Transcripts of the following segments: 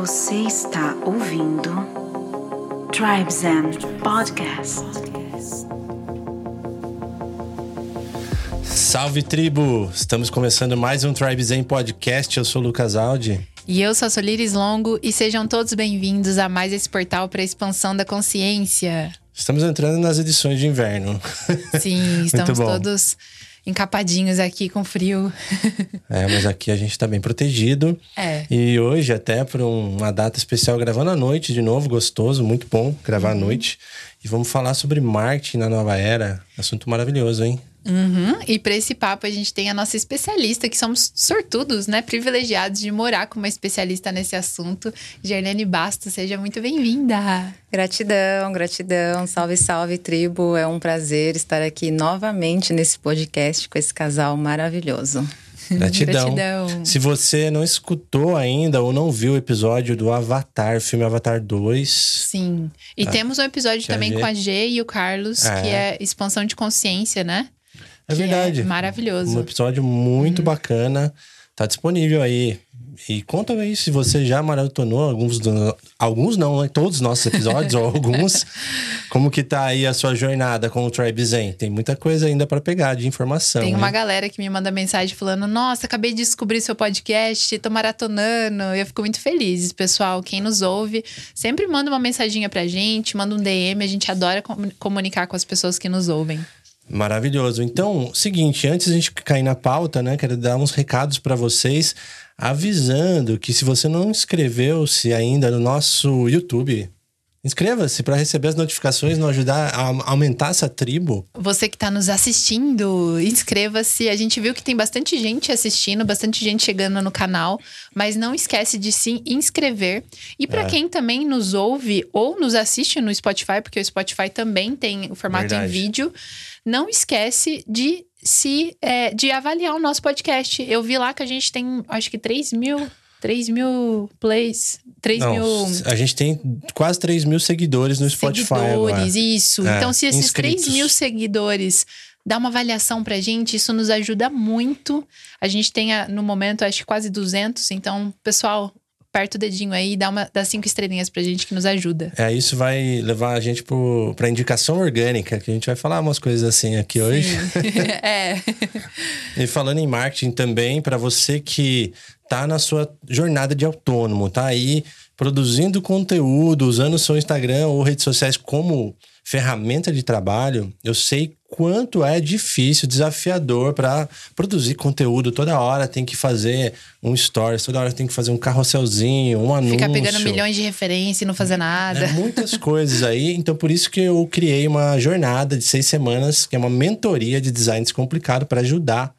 Você está ouvindo Tribes and Podcast. Salve tribo! Estamos começando mais um Tribe Zen Podcast. Eu sou o Lucas Aldi. E eu sou a Solires Longo e sejam todos bem-vindos a mais esse portal para a expansão da consciência. Estamos entrando nas edições de inverno. Sim, estamos todos encapadinhos aqui com frio. é, mas aqui a gente tá bem protegido. É. E hoje, até por uma data especial, gravando à noite de novo, gostoso, muito bom gravar uhum. à noite. E vamos falar sobre marketing na nova era. Assunto maravilhoso, hein? Uhum. E para esse papo a gente tem a nossa especialista, que somos sortudos, né? Privilegiados de morar com uma especialista nesse assunto. Gerlene Bastos, seja muito bem-vinda. Gratidão, gratidão. Salve, salve, tribo. É um prazer estar aqui novamente nesse podcast com esse casal maravilhoso. Gratidão. Gratidão. Se você não escutou ainda ou não viu o episódio do Avatar, filme Avatar 2. Sim. E ah, temos um episódio também com a G e o Carlos, é. que é expansão de consciência, né? É verdade. É maravilhoso. Um episódio muito hum. bacana. Tá disponível aí. E conta aí se você já maratonou alguns, do, alguns não, né? Todos os nossos episódios, ou alguns. Como que tá aí a sua jornada com o Tribe Zen? Tem muita coisa ainda para pegar de informação. Tem uma galera que me manda mensagem falando: Nossa, acabei de descobrir seu podcast, tô maratonando. Eu fico muito feliz, pessoal. Quem nos ouve, sempre manda uma mensaginha pra gente, manda um DM. A gente adora comunicar com as pessoas que nos ouvem. Maravilhoso. Então, seguinte, antes a gente cair na pauta, né, quero dar uns recados para vocês, avisando que se você não inscreveu-se ainda no nosso YouTube, Inscreva-se para receber as notificações, nos ajudar a aumentar essa tribo. Você que está nos assistindo, inscreva-se. A gente viu que tem bastante gente assistindo, bastante gente chegando no canal, mas não esquece de se inscrever. E para é. quem também nos ouve ou nos assiste no Spotify, porque o Spotify também tem o formato Verdade. em vídeo, não esquece de se é, de avaliar o nosso podcast. Eu vi lá que a gente tem, acho que 3 mil 3 mil plays. 3 Não, mil. A gente tem quase 3 mil seguidores no Spotify. Seguidores, agora. isso. É, então, se esses inscritos. 3 mil seguidores dá uma avaliação pra gente, isso nos ajuda muito. A gente tem, no momento, acho que quase 200. Então, pessoal, aperta o dedinho aí e dá, uma, dá cinco estrelinhas pra gente que nos ajuda. É, isso vai levar a gente pro, pra indicação orgânica, que a gente vai falar umas coisas assim aqui Sim. hoje. é. e falando em marketing também, para você que tá na sua jornada de autônomo, tá aí produzindo conteúdo, usando o seu Instagram ou redes sociais como ferramenta de trabalho, eu sei quanto é difícil, desafiador para produzir conteúdo toda hora. Tem que fazer um stories, toda hora tem que fazer um carrosselzinho, um anúncio. Ficar pegando milhões de referência e não fazer nada. É, muitas coisas aí. Então, por isso que eu criei uma jornada de seis semanas, que é uma mentoria de design descomplicado para ajudar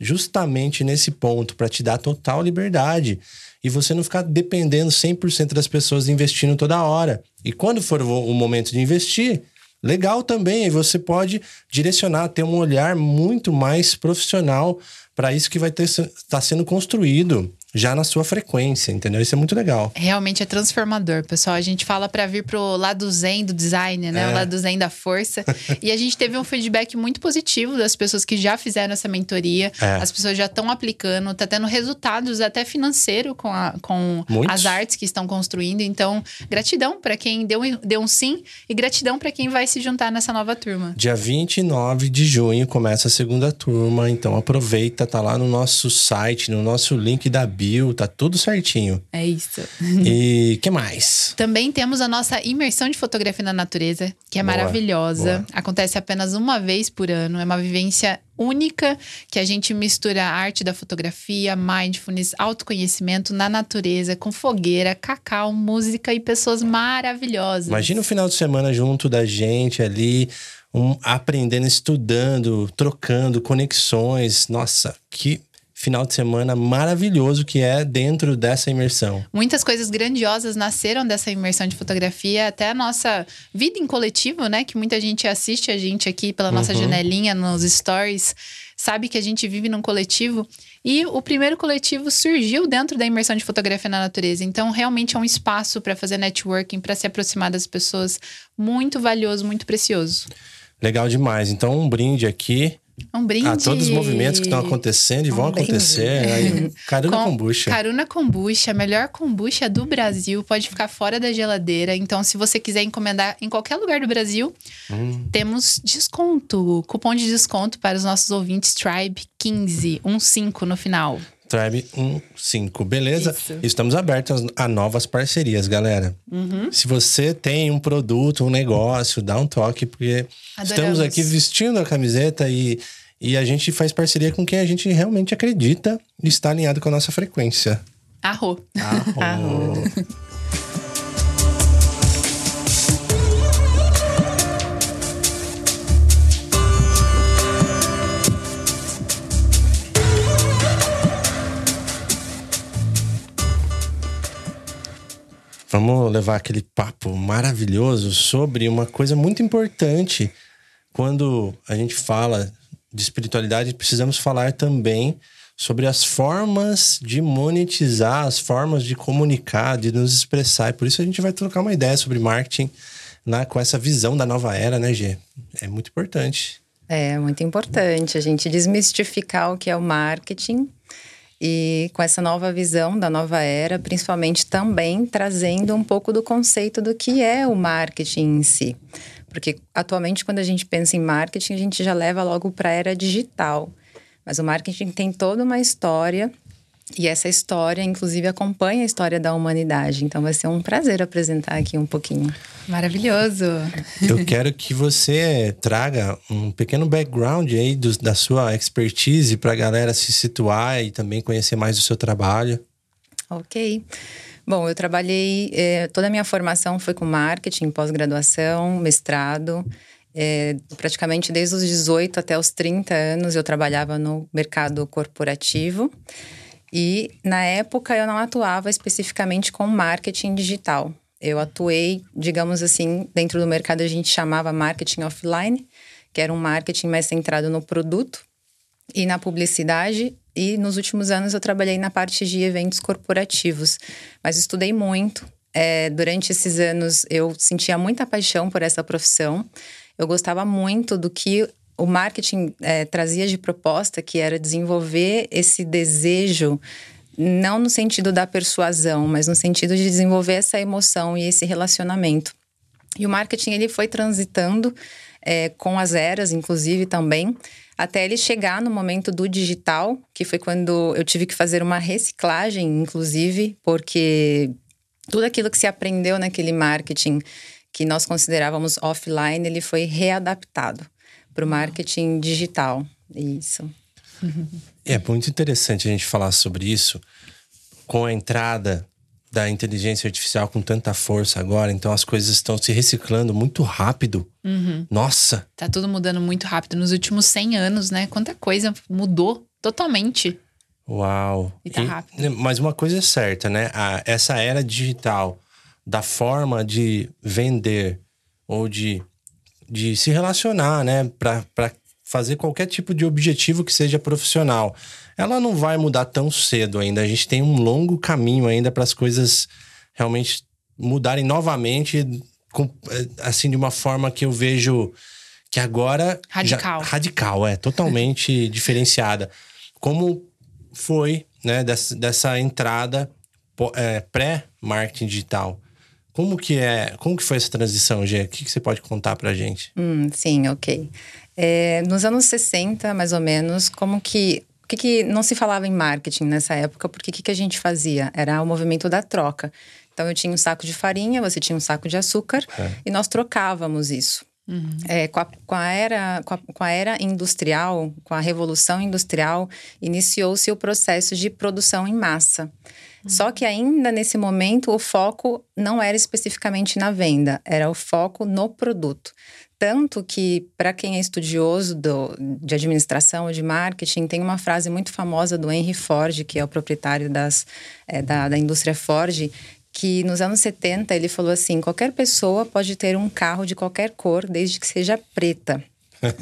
justamente nesse ponto, para te dar total liberdade e você não ficar dependendo 100% das pessoas investindo toda hora. E quando for o momento de investir, legal também, e você pode direcionar, ter um olhar muito mais profissional para isso que vai estar tá sendo construído já na sua frequência, entendeu? Isso é muito legal. Realmente é transformador, pessoal. A gente fala para vir pro lado zen do design, né? É. O lado zen da força. e a gente teve um feedback muito positivo das pessoas que já fizeram essa mentoria. É. As pessoas já estão aplicando, tá tendo resultados até financeiro com, a, com as artes que estão construindo. Então, gratidão para quem deu, deu um sim e gratidão para quem vai se juntar nessa nova turma. Dia 29 de junho começa a segunda turma, então aproveita, tá lá no nosso site, no nosso link da bio, tá tudo certinho. É isso. E que mais? Também temos a nossa imersão de fotografia na natureza, que é boa, maravilhosa. Boa. Acontece apenas uma vez por ano. É uma vivência única que a gente mistura a arte da fotografia, mindfulness, autoconhecimento na natureza, com fogueira, cacau, música e pessoas maravilhosas. Imagina o final de semana junto da gente ali, um, aprendendo, estudando, trocando conexões. Nossa, que final de semana maravilhoso que é dentro dessa imersão. Muitas coisas grandiosas nasceram dessa imersão de fotografia, até a nossa vida em coletivo, né? Que muita gente assiste a gente aqui pela nossa uhum. janelinha nos stories, sabe que a gente vive num coletivo. E o primeiro coletivo surgiu dentro da imersão de fotografia na natureza. Então, realmente é um espaço para fazer networking, para se aproximar das pessoas, muito valioso, muito precioso. Legal demais. Então, um brinde aqui Um brinde. a todos os movimentos que estão acontecendo e vão Um brinde. acontecer. Aí, Caruna Com- Kombucha. Caruna Kombucha, a melhor kombucha do Brasil. Pode ficar fora da geladeira. Então, se você quiser encomendar em qualquer lugar do Brasil, Hum. temos desconto. Cupom de desconto para os nossos ouvintes Tribe 15, 15 no final. Tribe 15, beleza? Isso. Estamos abertos a novas parcerias, galera. Uhum. Se você tem um produto, um negócio, dá um toque, porque estamos Adoramos. aqui vestindo a camiseta e, e a gente faz parceria com quem a gente realmente acredita e está alinhado com a nossa frequência. Arro. Arro. Vamos levar aquele papo maravilhoso sobre uma coisa muito importante. Quando a gente fala de espiritualidade, precisamos falar também sobre as formas de monetizar, as formas de comunicar, de nos expressar. E por isso a gente vai trocar uma ideia sobre marketing né, com essa visão da nova era, né, Gê? É muito importante. É muito importante a gente desmistificar o que é o marketing e com essa nova visão da nova era, principalmente também trazendo um pouco do conceito do que é o marketing em si. Porque atualmente, quando a gente pensa em marketing, a gente já leva logo para a era digital. Mas o marketing tem toda uma história e essa história, inclusive, acompanha a história da humanidade. Então, vai ser um prazer apresentar aqui um pouquinho. Maravilhoso. Eu quero que você traga um pequeno background aí do- da sua expertise para a galera se situar e também conhecer mais do seu trabalho. Ok. Bom, eu trabalhei, eh, toda a minha formação foi com marketing, pós-graduação, mestrado. Eh, praticamente desde os 18 até os 30 anos eu trabalhava no mercado corporativo. E na época eu não atuava especificamente com marketing digital. Eu atuei, digamos assim, dentro do mercado a gente chamava marketing offline, que era um marketing mais centrado no produto e na publicidade. E nos últimos anos eu trabalhei na parte de eventos corporativos. Mas estudei muito. É, durante esses anos eu sentia muita paixão por essa profissão. Eu gostava muito do que o marketing é, trazia de proposta, que era desenvolver esse desejo, não no sentido da persuasão, mas no sentido de desenvolver essa emoção e esse relacionamento. E o marketing ele foi transitando é, com as eras, inclusive também, até ele chegar no momento do digital, que foi quando eu tive que fazer uma reciclagem, inclusive, porque tudo aquilo que se aprendeu naquele marketing que nós considerávamos offline, ele foi readaptado para o marketing digital. Isso. É muito interessante a gente falar sobre isso com a entrada da inteligência artificial com tanta força agora, então as coisas estão se reciclando muito rápido. Nossa, Tá tudo mudando muito rápido. Nos últimos 100 anos, né? Quanta coisa mudou totalmente. uau. E tá rápido. Mas uma coisa é certa, né? A- essa era digital da forma de vender ou de, de se relacionar, né? Para fazer qualquer tipo de objetivo que seja profissional. Ela não vai mudar tão cedo ainda. A gente tem um longo caminho ainda para as coisas realmente mudarem novamente, com, eh, assim, de uma forma que eu vejo que agora. já- Radical. radical, é, totalmente diferenciada. Como foi, né, dessa, dessa entrada é, pré-marketing digital? Como que é, como que foi essa transição, Gê? O que, que você pode contar pra gente? Hum, sim, ok. É, nos anos 60, mais ou menos, como que. O que, que não se falava em marketing nessa época? Porque o que, que a gente fazia? Era o movimento da troca. Então, eu tinha um saco de farinha, você tinha um saco de açúcar, e nós trocávamos isso. É, com, a, com, a era, com, a, com a era industrial, com a revolução industrial, iniciou-se o processo de produção em massa. Só que ainda nesse momento o foco não era especificamente na venda, era o foco no produto. Tanto que, para quem é estudioso do, de administração ou de marketing, tem uma frase muito famosa do Henry Ford, que é o proprietário das, é, da, da indústria Ford, que nos anos 70 ele falou assim: qualquer pessoa pode ter um carro de qualquer cor, desde que seja preta.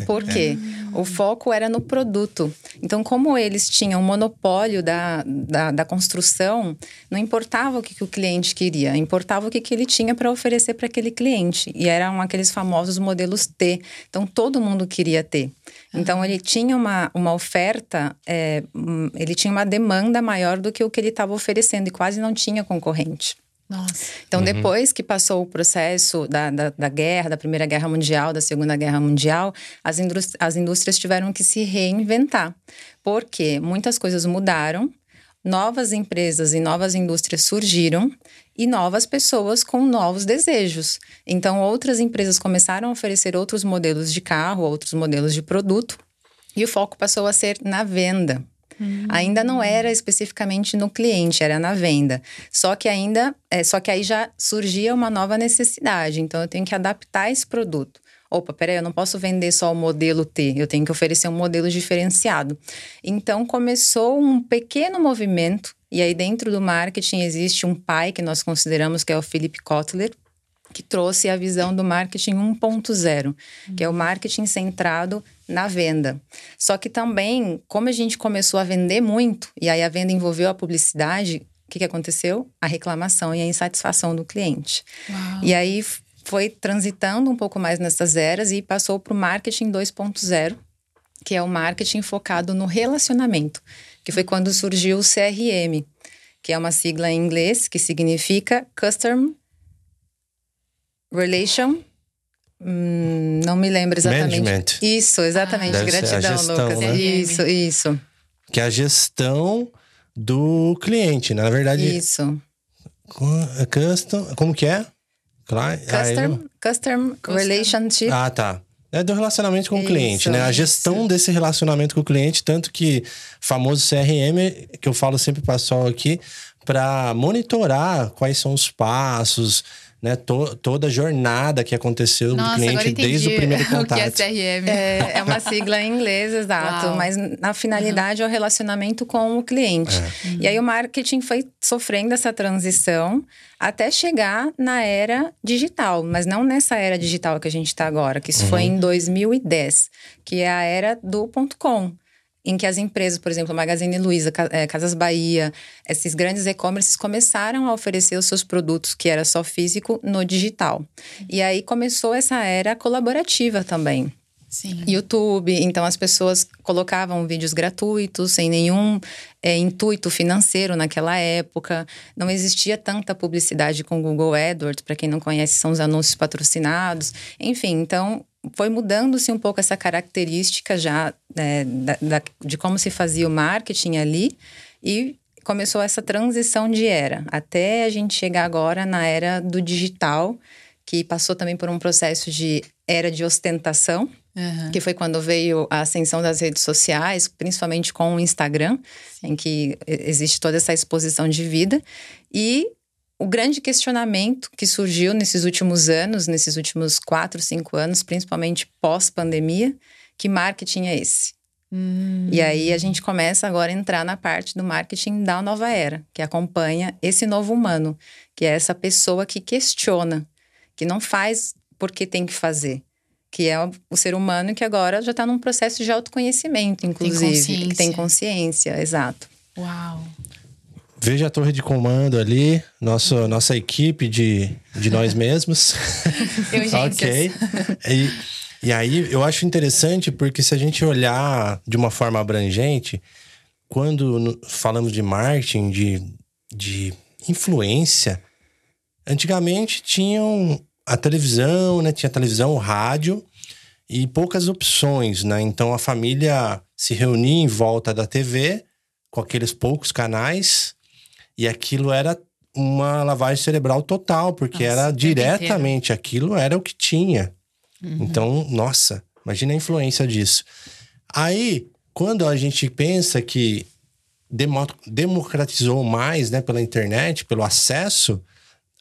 Por quê? O foco era no produto. Então, como eles tinham monopólio da, da, da construção, não importava o que, que, o cliente queria, importava o que, que ele tinha para oferecer para aquele cliente. E eram aqueles famosos modelos T. Então, todo mundo queria ter. Então, ele tinha uma, uma oferta, é, ele tinha uma demanda maior do que o que ele estava oferecendo e quase não tinha concorrente. Nossa. Então, uhum. depois que passou o processo da, da, da, guerra, da Primeira Guerra Mundial, da Segunda Guerra Mundial, as, indústrias, as indústrias tiveram que se reinventar. Porque muitas coisas mudaram, novas empresas e novas indústrias surgiram e novas pessoas com novos desejos. Então, outras empresas começaram a oferecer outros modelos de carro, outros modelos de produto, e o foco passou a ser na venda. Hum. Ainda não era especificamente no cliente, era na venda. Só que ainda, é, só que aí já surgia uma nova necessidade. Então eu tenho que adaptar esse produto. Opa, peraí, eu não posso vender só o modelo T, eu tenho que oferecer um modelo diferenciado. Então começou um pequeno movimento, e aí dentro do marketing existe um pai que nós consideramos que é o Philip Kotler, que trouxe a visão do marketing 1.0, que é o marketing centrado na venda. Só que também, como a gente começou a vender muito, e aí a venda envolveu a publicidade, o que, que aconteceu? A reclamação e a insatisfação do cliente. Uau. E aí foi transitando um pouco mais nessas eras e passou para o marketing 2.0, que é o marketing focado no relacionamento, que foi quando surgiu o CRM, que é uma sigla em inglês que significa Customer Relation. Hum, não me lembro exatamente. Management. Isso, exatamente. Ah. Gratidão, gestão, Lucas. Né? Isso, isso. Que é a gestão do cliente, né? Na verdade. Isso. Custom, como que é? Custom, custom, relationship. Ah, tá. É do relacionamento com isso, o cliente, né? A gestão isso. desse relacionamento com o cliente, tanto que famoso CRM, que eu falo sempre para o pessoal aqui, para monitorar quais são os passos, né, to, toda a jornada que aconteceu Nossa, do cliente desde o primeiro contato. o que é CRM. É, é uma sigla em inglês, exato. Uau. Mas na finalidade uhum. é o relacionamento com o cliente. É. Uhum. E aí o marketing foi sofrendo essa transição até chegar na era digital, mas não nessa era digital que a gente está agora, que isso uhum. foi em 2010, que é a era do ponto .com em que as empresas, por exemplo, Magazine Luiza, é, Casas Bahia, esses grandes e-commerces começaram a oferecer os seus produtos, que era só físico, no digital. E aí começou essa era colaborativa também. Sim. YouTube, então as pessoas colocavam vídeos gratuitos, sem nenhum é, intuito financeiro naquela época. Não existia tanta publicidade com Google AdWords, para quem não conhece, são os anúncios patrocinados. Enfim, então foi mudando-se um pouco essa característica já né, da, da, de como se fazia o marketing ali e começou essa transição de era, até a gente chegar agora na era do digital, que passou também por um processo de era de ostentação, uhum. que foi quando veio a ascensão das redes sociais, principalmente com o Instagram, em que existe toda essa exposição de vida, e o grande questionamento que surgiu nesses últimos anos, nesses últimos quatro, cinco anos, principalmente pós-pandemia, que marketing é esse? Hum. E aí a gente começa agora a entrar na parte do marketing da nova era, que acompanha esse novo humano, que é essa pessoa que questiona, que não faz porque tem que fazer, que é o ser humano que agora já está num processo de autoconhecimento, inclusive, tem que tem consciência, exato. Uau. Veja a torre de comando ali, nosso, nossa equipe de, de nós mesmos. ok. E, e aí eu acho interessante porque se a gente olhar de uma forma abrangente, quando falamos de marketing, de, de influência, antigamente tinham a televisão, né? Tinha televisão, o rádio e poucas opções, né? Então a família se reunia em volta da TV com aqueles poucos canais e aquilo era uma lavagem cerebral total, porque nossa, era diretamente aquilo era o que tinha. Uhum. Então, nossa, imagina a influência disso. Aí, quando a gente pensa que democratizou mais, né, pela internet, pelo acesso,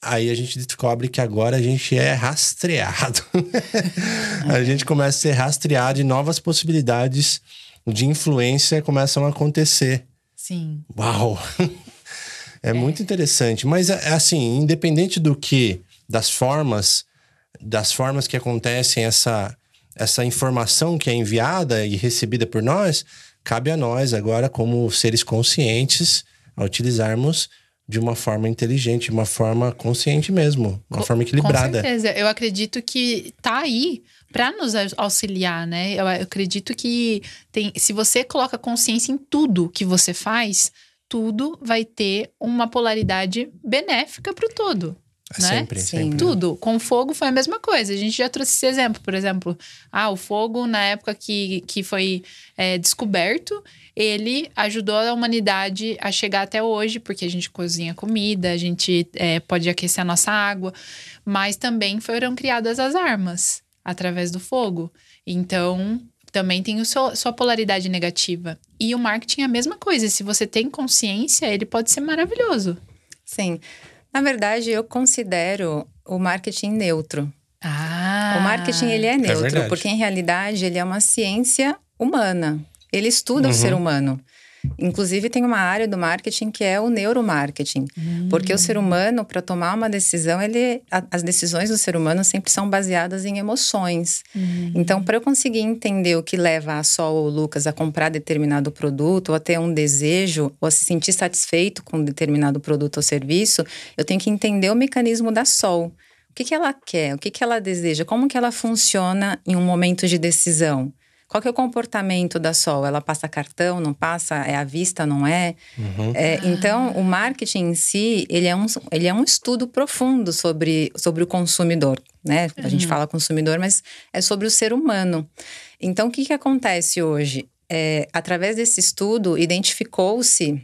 aí a gente descobre que agora a gente é rastreado. a gente começa a ser rastreado e novas possibilidades de influência começam a acontecer. Sim. Uau! É, é, muito interessante. Mas, é, assim, independente do que, das formas, das formas que acontecem essa, essa informação que é enviada e recebida por nós, cabe a nós agora, como seres conscientes, a utilizarmos de uma forma inteligente, de uma forma consciente mesmo, uma Com- forma equilibrada. Com certeza. Eu acredito que tá aí para nos au- auxiliar, né? Eu eu acredito que tem, se você coloca consciência em tudo que você faz, tudo vai ter uma polaridade benéfica para o todo. É né? Sempre, Sim. sempre. Tudo. Com fogo foi a mesma coisa. A gente já trouxe esse exemplo, por exemplo. Ah, o fogo, na época que, que foi é, descoberto, ele ajudou a humanidade a chegar até hoje, porque a gente cozinha comida, a gente é, pode aquecer a nossa água, mas também foram criadas as armas através do fogo. Então. Também tem o seu, sua polaridade negativa. E o marketing é a mesma coisa. Se você tem consciência, ele pode ser maravilhoso. Sim. Na verdade, eu considero o marketing neutro. Ah! O marketing ele é neutro, verdade. porque em realidade ele é uma ciência humana. Ele estuda Uhum. o ser humano. Inclusive tem uma área do marketing que é o neuromarketing, porque o ser humano para tomar uma decisão, ele a- as decisões do ser humano sempre são baseadas em emoções. Então, para eu conseguir entender o que leva a Sol ou o Lucas a comprar determinado produto, ou a ter um desejo, ou a se sentir satisfeito com determinado produto ou serviço, eu tenho que entender o mecanismo da Sol. O que, que ela quer? O que, que ela deseja? Como que ela funciona em um momento de decisão? Qual que é o comportamento da Sol? Ela passa cartão, não passa? É à vista, não é? É, então, o marketing em si, ele é um, ele é um estudo profundo sobre, sobre o consumidor, né? A gente fala consumidor, mas é sobre o ser humano. Então, o que, que acontece hoje? É, através desse estudo, identificou-se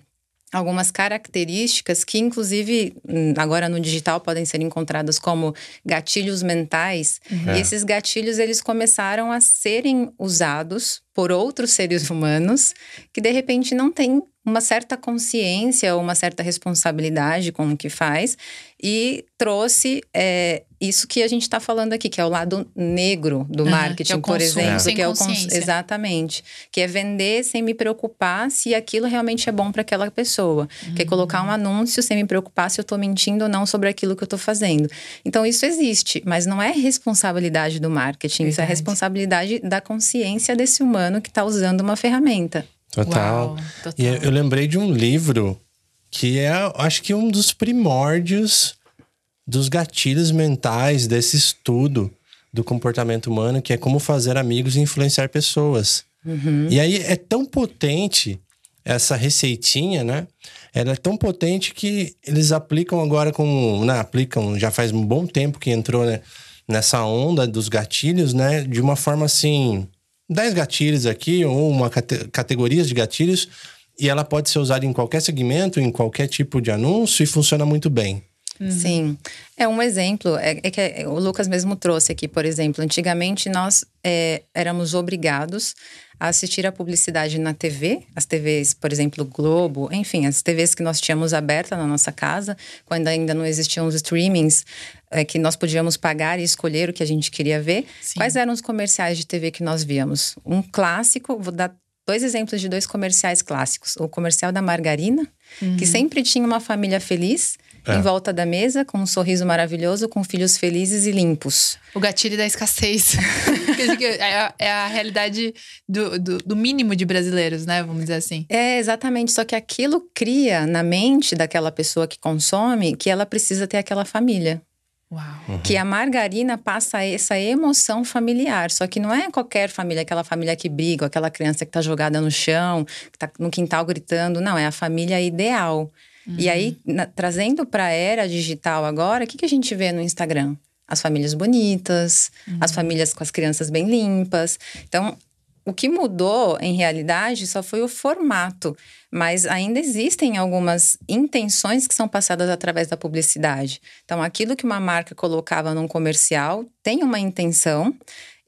algumas características que, inclusive, hum, agora no digital podem ser encontradas como gatilhos mentais. E esses gatilhos, eles começaram a serem usados por outros seres humanos que, de repente, não têm uma certa consciência ou uma certa responsabilidade com o que faz e trouxe é, isso que a gente está falando aqui, que é o lado negro do Aham, marketing, que é o por consumo exemplo, que é o consciência. exatamente, que é vender sem me preocupar se aquilo realmente é bom para aquela pessoa, que é colocar um anúncio sem me preocupar se eu estou mentindo ou não sobre aquilo que eu estou fazendo. Então isso existe, mas não é responsabilidade do marketing, isso é Verdade. responsabilidade da consciência desse humano que está usando uma ferramenta. Total. Uau, total. E eu, eu lembrei de um livro que é, acho que um dos primórdios dos gatilhos mentais desse estudo do comportamento humano, que é como fazer amigos e influenciar pessoas. E aí é tão potente essa receitinha, né? Ela é tão potente que eles aplicam agora com, né? aplicam já faz um bom tempo que entrou né? nessa onda dos gatilhos, né? De uma forma assim, 10 gatilhos aqui ou uma cate categorias de gatilhos e ela pode ser usada em qualquer segmento, em qualquer tipo de anúncio e funciona muito bem. Sim. É um exemplo, é, é que o Lucas mesmo trouxe aqui, por exemplo. Antigamente nós é, éramos obrigados a assistir a publicidade na TV, as TVs, por exemplo, Globo, enfim, as TVs que nós tínhamos aberta na nossa casa, quando ainda não existiam os streamings, é, que nós podíamos pagar e escolher o que a gente queria ver. Sim. Quais eram os comerciais de TV que nós víamos? Um clássico, vou dar dois exemplos de dois comerciais clássicos. O comercial da margarina, que sempre tinha uma família feliz É. em volta da mesa, com um sorriso maravilhoso, com filhos felizes e limpos. O gatilho da escassez. É, a, é a realidade do, do, do mínimo de brasileiros, né? Vamos dizer assim. É, exatamente. Só que aquilo cria na mente daquela pessoa que consome que ela precisa ter aquela família. Uau. Que a margarina passa essa emoção familiar. Só que não é qualquer família, aquela família que briga, aquela criança que tá jogada no chão, que tá no quintal gritando. Não, é a família ideal. E aí, na- trazendo para a era digital agora, o que, que a gente vê no Instagram? As famílias bonitas, as famílias com as crianças bem limpas. Então, o que mudou, em realidade, só foi o formato. Mas ainda existem algumas intenções que são passadas através da publicidade. Então, aquilo que uma marca colocava num comercial tem uma intenção.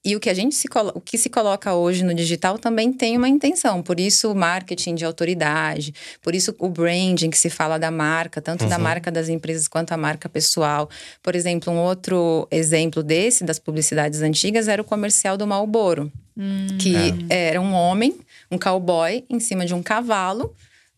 E o que a gente se, o que se coloca hoje no digital também tem uma intenção. Por isso, o marketing de autoridade, por isso o branding que se fala da marca, tanto da marca das empresas quanto a marca pessoal. Por exemplo, um outro exemplo desse, das publicidades antigas, era o comercial do Marlboro que era um homem, um cowboy, em cima de um cavalo,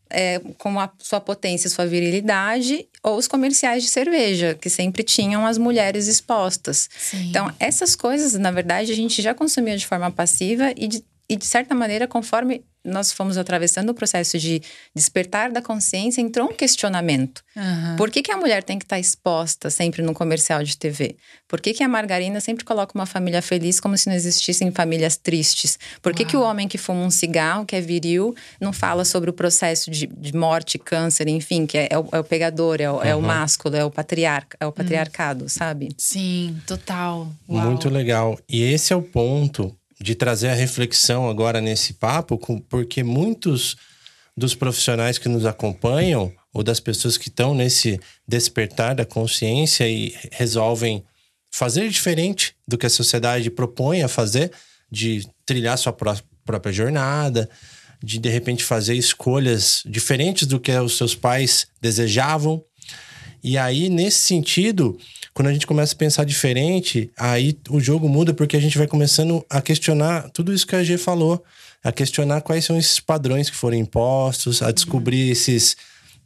é, com a sua potência e sua virilidade, ou os comerciais de cerveja, que sempre tinham as mulheres expostas. Sim. Então, essas coisas, na verdade, a gente já consumia de forma passiva e de, e de certa maneira, conforme nós fomos atravessando o processo de despertar da consciência, entrou um questionamento. Aham. Por que, que a mulher tem que estar exposta sempre no comercial de TV? Por que, que a margarina sempre coloca uma família feliz como se não existissem famílias tristes? Por que, que o homem que fuma um cigarro, que é viril, não fala sobre o processo de, de morte, câncer, enfim, que é, é o, é o pegador, é o, é o Uhum. másculo, é o patriarca, é o patriarcado, sabe? Sim, total. Uau. Muito legal. E esse é o ponto de trazer a reflexão agora nesse papo, porque muitos dos profissionais que nos acompanham, ou das pessoas que estão nesse despertar da consciência e resolvem fazer diferente do que a sociedade propõe a fazer, de trilhar sua pró- própria jornada, de de repente fazer escolhas diferentes do que os seus pais desejavam. E aí, nesse sentido, quando a gente começa a pensar diferente, aí o jogo muda porque a gente vai começando a questionar tudo isso que a G falou, a questionar quais são esses padrões que foram impostos, a descobrir esses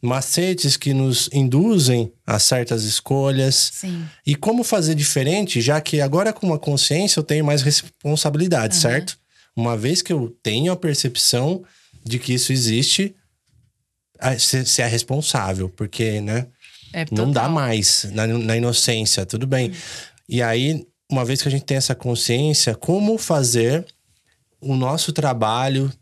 macetes que nos induzem a certas escolhas. Sim. E como fazer diferente, já que agora com uma consciência eu tenho mais responsabilidade, certo? Uma vez que eu tenho a percepção de que isso existe, você é responsável, porque, né? É Não dá mais na, na inocência, tudo bem. E aí, uma vez que a gente tem essa consciência, como fazer o nosso trabalho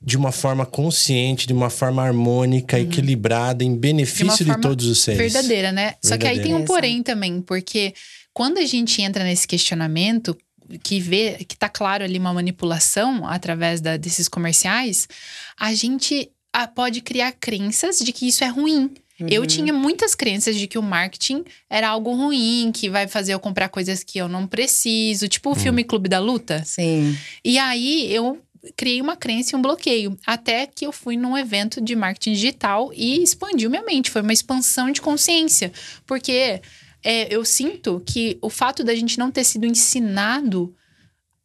de uma forma consciente, de uma forma harmônica, equilibrada, em benefício de, forma todos os seres. Verdadeira, né? Só que aí tem um Verdadeira. porém também, porque quando a gente entra nesse questionamento, que vê que tá claro ali uma manipulação através da- desses comerciais, a gente ah, pode criar crenças de que isso é ruim. Eu tinha muitas crenças de que o marketing era algo ruim, que vai fazer eu comprar coisas que eu não preciso, tipo o filme Clube da Luta. Sim. E aí eu criei uma crença e um bloqueio. Até que eu fui num evento de marketing digital e expandiu minha mente. Foi uma expansão de consciência. Porque é, eu sinto que o fato da gente não ter sido ensinado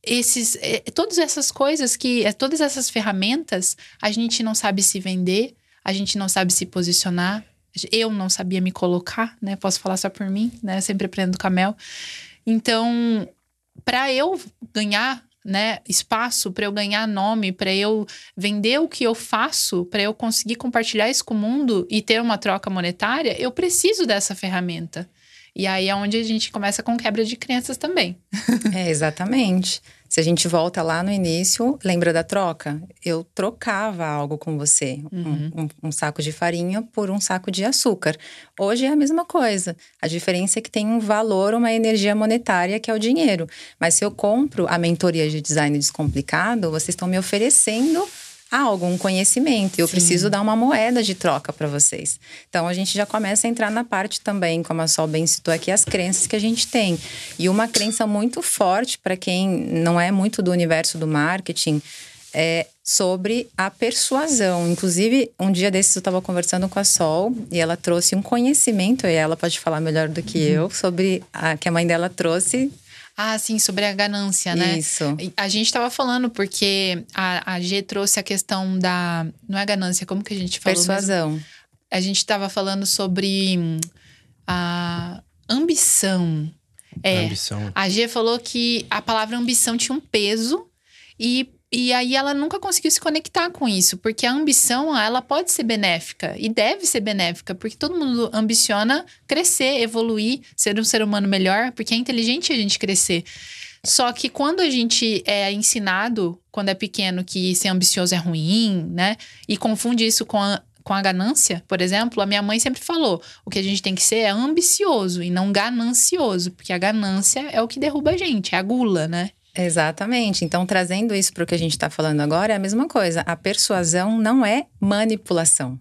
esses, é, todas essas coisas que. é, todas essas ferramentas, a gente não sabe se vender, a gente não sabe se posicionar. Eu não sabia me colocar, né? Posso falar só por mim, né? Sempre aprendo com a Mel. Então, para eu ganhar né, espaço, para eu ganhar nome, para eu vender o que eu faço, para eu conseguir compartilhar isso com o mundo e ter uma troca monetária, eu preciso dessa ferramenta. E aí é onde a gente começa com quebra de crenças também. É, exatamente. Se a gente volta lá no início, lembra da troca? Eu trocava algo com você, um- Uhum. um, um saco de farinha por um saco de açúcar. Hoje é a mesma coisa. A diferença é que tem um valor, uma energia monetária, que é o dinheiro. Mas se eu compro a mentoria de design descomplicado, vocês estão me oferecendo algo, um conhecimento. E eu Sim. preciso dar uma moeda de troca para vocês. Então a gente já começa a entrar na parte também, como a Sol bem citou aqui, as crenças que a gente tem. E uma crença muito forte para quem não é muito do universo do marketing é sobre a persuasão. Inclusive, um dia desses eu estava conversando com a Sol e ela trouxe um conhecimento, e ela pode falar melhor do que eu, sobre a que a mãe dela trouxe. Ah, sim, sobre a ganância, né? Isso. A gente tava falando porque a, a G trouxe a questão da. Não é ganância, como que a gente falou? mesmo? Persuasão. A gente estava falando sobre hum, a ambição. É, Ambição. a G falou que a palavra ambição tinha um peso e, e aí ela nunca conseguiu se conectar com isso, porque a ambição, ela pode ser benéfica e deve ser benéfica, porque todo mundo ambiciona crescer, evoluir, ser um ser humano melhor, porque é inteligente a gente crescer. Só que quando a gente é ensinado, quando é pequeno, que ser ambicioso é ruim, né? E confunde isso com a, com a ganância, por exemplo, a minha mãe sempre falou: o que a gente tem que ser é ambicioso e não ganancioso, porque a ganância é o que derruba a gente, é a gula, né? Exatamente. Então, trazendo isso para o que a gente está falando agora, é a mesma coisa. A persuasão não é manipulação.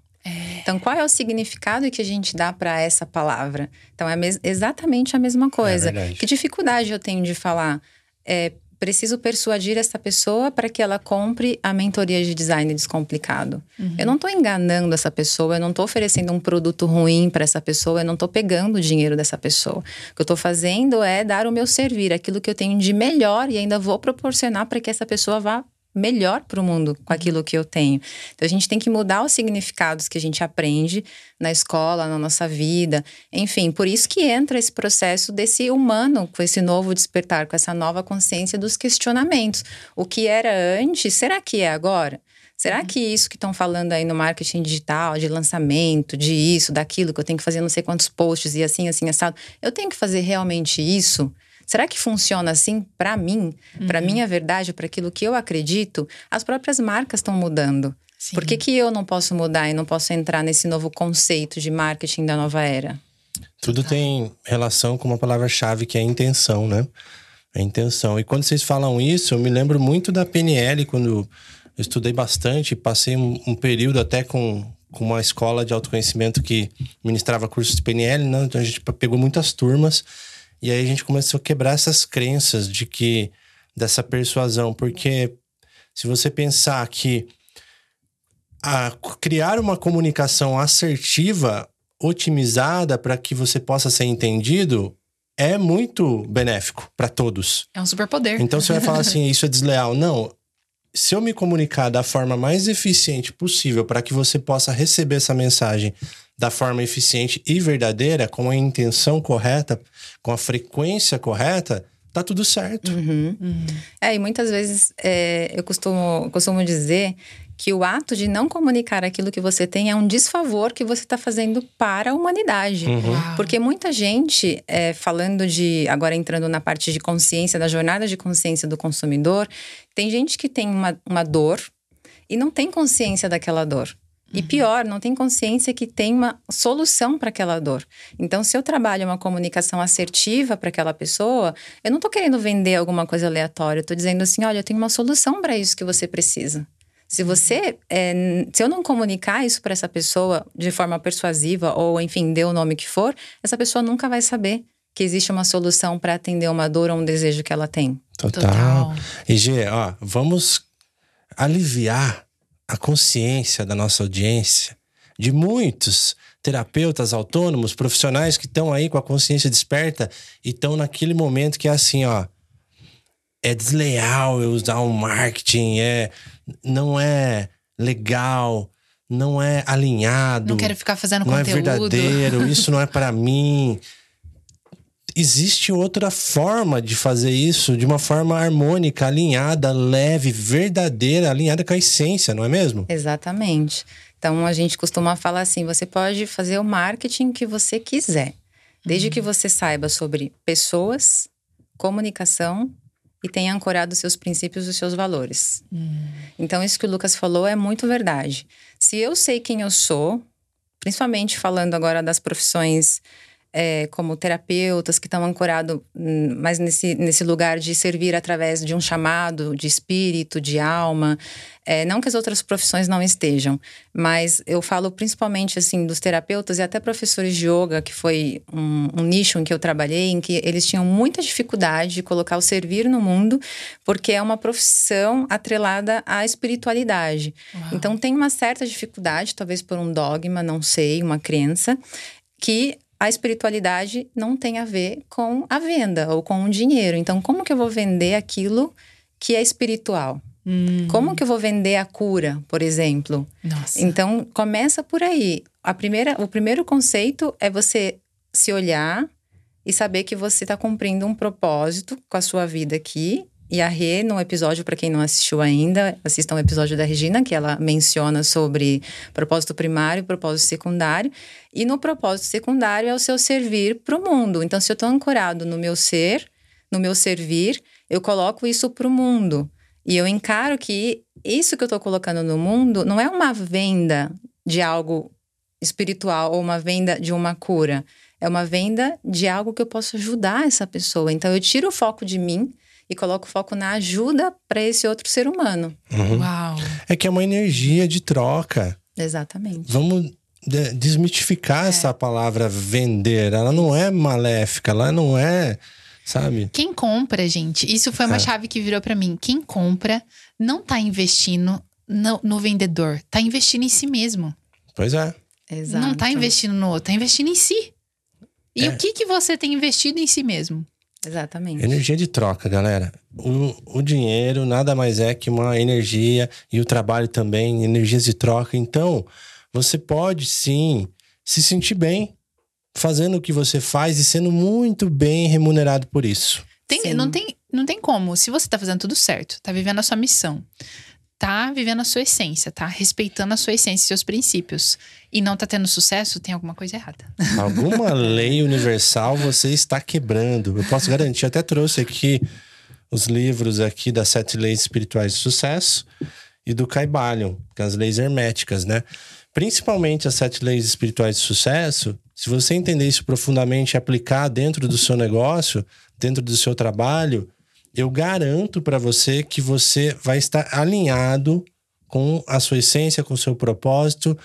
Então, qual é o significado que a gente dá para essa palavra? Então, é exatamente a mesma coisa. verdade. que dificuldade eu tenho de falar? É, preciso persuadir essa pessoa para que ela compre a mentoria de design descomplicado. Eu não estou enganando essa pessoa, eu não estou oferecendo um produto ruim para essa pessoa, eu não estou pegando o dinheiro dessa pessoa. O que eu estou fazendo é dar o meu servir, aquilo que eu tenho de melhor e ainda vou proporcionar para que essa pessoa vá melhor para o mundo com aquilo que eu tenho. Então a gente tem que mudar os significados que a gente aprende na escola, na nossa vida, enfim, por isso que entra esse processo desse humano com esse novo despertar, com essa nova consciência dos questionamentos. O que era antes, será que é agora? Será uhum. que isso que estão falando aí no marketing digital, de lançamento, de isso, daquilo, que eu tenho que fazer não sei quantos posts e assim, assim, assado, eu tenho que fazer realmente isso? Será que funciona assim para mim, uhum. para minha verdade, para aquilo que eu acredito? As próprias marcas estão mudando. Sim. Por que, que eu não posso mudar e não posso entrar nesse novo conceito de marketing da nova era? Tudo tem relação com uma palavra-chave que é intenção, né? A intenção. E quando vocês falam isso, eu me lembro muito da PNL, quando eu estudei bastante, passei um, um período até com, com uma escola de autoconhecimento que ministrava cursos de PNL, né? Então a gente pegou muitas turmas e aí a gente começou a quebrar essas crenças de que dessa persuasão, porque se você pensar que a, criar uma comunicação assertiva, otimizada para que você possa ser entendido, é muito benéfico para todos. É um superpoder. Então você vai falar assim, isso é desleal. Não, se eu me comunicar da forma mais eficiente possível para que você possa receber essa mensagem da forma eficiente e verdadeira, com a intenção correta, com a frequência correta, tá tudo certo. Uhum. Uhum. É, e muitas vezes é, eu costumo, costumo dizer que o ato de não comunicar aquilo que você tem é um desfavor que você está fazendo para a humanidade. Uhum. Porque muita gente, é, falando de. Agora entrando na parte de consciência, da jornada de consciência do consumidor, tem gente que tem uma, uma dor e não tem consciência daquela dor. E uhum. pior, não tem consciência que tem uma solução para aquela dor. Então, se eu trabalho uma comunicação assertiva para aquela pessoa, eu não estou querendo vender alguma coisa aleatória. Eu estou dizendo assim: olha, eu tenho uma solução para isso que você precisa. Se você, é, se eu não comunicar isso para essa pessoa de forma persuasiva ou, enfim, dê o nome que for, essa pessoa nunca vai saber que existe uma solução para atender uma dor ou um desejo que ela tem. Total. Total. E Gê, ó, vamos aliviar a consciência da nossa audiência, de muitos terapeutas autônomos, profissionais que estão aí com a consciência desperta e estão naquele momento que é assim, ó, é desleal eu usar um marketing, é não é legal, não é alinhado. Não quero ficar fazendo não é conteúdo. Não é verdadeiro, isso não é para mim. Existe outra forma de fazer isso de uma forma harmônica, alinhada, leve, verdadeira, alinhada com a essência, não é mesmo? Exatamente. Então a gente costuma falar assim: você pode fazer o marketing que você quiser, desde uhum. que você saiba sobre pessoas, comunicação e tenha ancorado os seus princípios e os seus valores. Hum. Então, isso que o Lucas falou é muito verdade. Se eu sei quem eu sou, principalmente falando agora das profissões é, como terapeutas que estão ancorados hum, mais nesse, nesse lugar de servir através de um chamado de espírito, de alma. É, não que as outras profissões não estejam, mas eu falo principalmente assim dos terapeutas e até professores de yoga, que foi um, um nicho em que eu trabalhei, em que eles tinham muita dificuldade de colocar o servir no mundo, porque é uma profissão atrelada à espiritualidade. Uau. Então tem uma certa dificuldade, talvez por um dogma, não sei, uma crença, que a espiritualidade não tem a ver com a venda ou com o dinheiro. Então, como que eu vou vender aquilo que é espiritual? Hum. Como que eu vou vender a cura, por exemplo? Nossa. Então, começa por aí. A primeira, o primeiro conceito é você se olhar e saber que você está cumprindo um propósito com a sua vida aqui e a Rê, no episódio, para quem não assistiu ainda, assista um episódio da Regina, que ela menciona sobre propósito primário e propósito secundário. E no propósito secundário é o seu servir para o mundo. Então, se eu estou ancorado no meu ser, no meu servir, eu coloco isso para o mundo. E eu encaro que isso que eu estou colocando no mundo não é uma venda de algo espiritual ou uma venda de uma cura. É uma venda de algo que eu posso ajudar essa pessoa. Então, eu tiro o foco de mim e coloco foco na ajuda para esse outro ser humano. Uhum. Uau! É que é uma energia de troca. Exatamente. Vamos desmitificar é. essa palavra vender. Ela não é maléfica, ela não é, sabe? Quem compra, gente, isso foi uma é. chave que virou para mim. Quem compra não tá investindo no, no, vendedor, tá investindo em si mesmo. Pois é. Exato. Não tá investindo no outro, tá investindo em si. E é. o que que você tem investido em si mesmo? Exatamente. Energia de troca, galera. O, o dinheiro nada mais é que uma energia e o trabalho também, energias de troca. Então, você pode sim se sentir bem fazendo o que você faz e sendo muito bem remunerado por isso. Tem, não, tem, não tem como. Se você tá fazendo tudo certo, tá vivendo a sua missão, tá vivendo a sua essência, tá respeitando a sua essência e seus princípios e não tá tendo sucesso, tem alguma coisa errada. Alguma lei universal você está quebrando. Eu posso garantir, até trouxe aqui os livros aqui das sete leis espirituais de sucesso e do Caibalion, que é as leis herméticas, né? Principalmente as sete leis espirituais de sucesso, se você entender isso profundamente e aplicar dentro do seu negócio, dentro do seu trabalho, eu garanto para você que você vai estar alinhado com a sua essência, com o seu propósito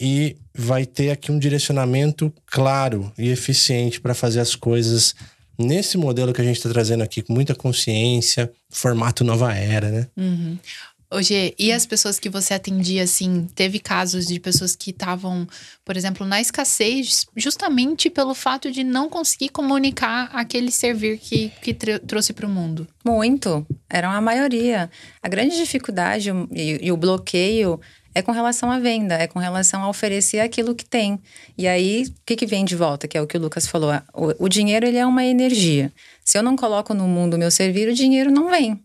e vai ter aqui um direcionamento claro e eficiente para fazer as coisas nesse modelo que a gente está trazendo aqui, com muita consciência, formato nova era, né? Uhum. Hoje, e as pessoas que você atendia, assim, teve casos de pessoas que estavam, por exemplo, na escassez, justamente pelo fato de não conseguir comunicar aquele servir que, que trouxe para o mundo? Muito, eram a maioria. A grande dificuldade e, e o bloqueio é com relação à venda, é com relação a oferecer aquilo que tem. E aí, o que, que vem de volta, que é o que o Lucas falou? O, o dinheiro, ele é uma energia. Se eu não coloco no mundo o meu servir, o dinheiro não vem.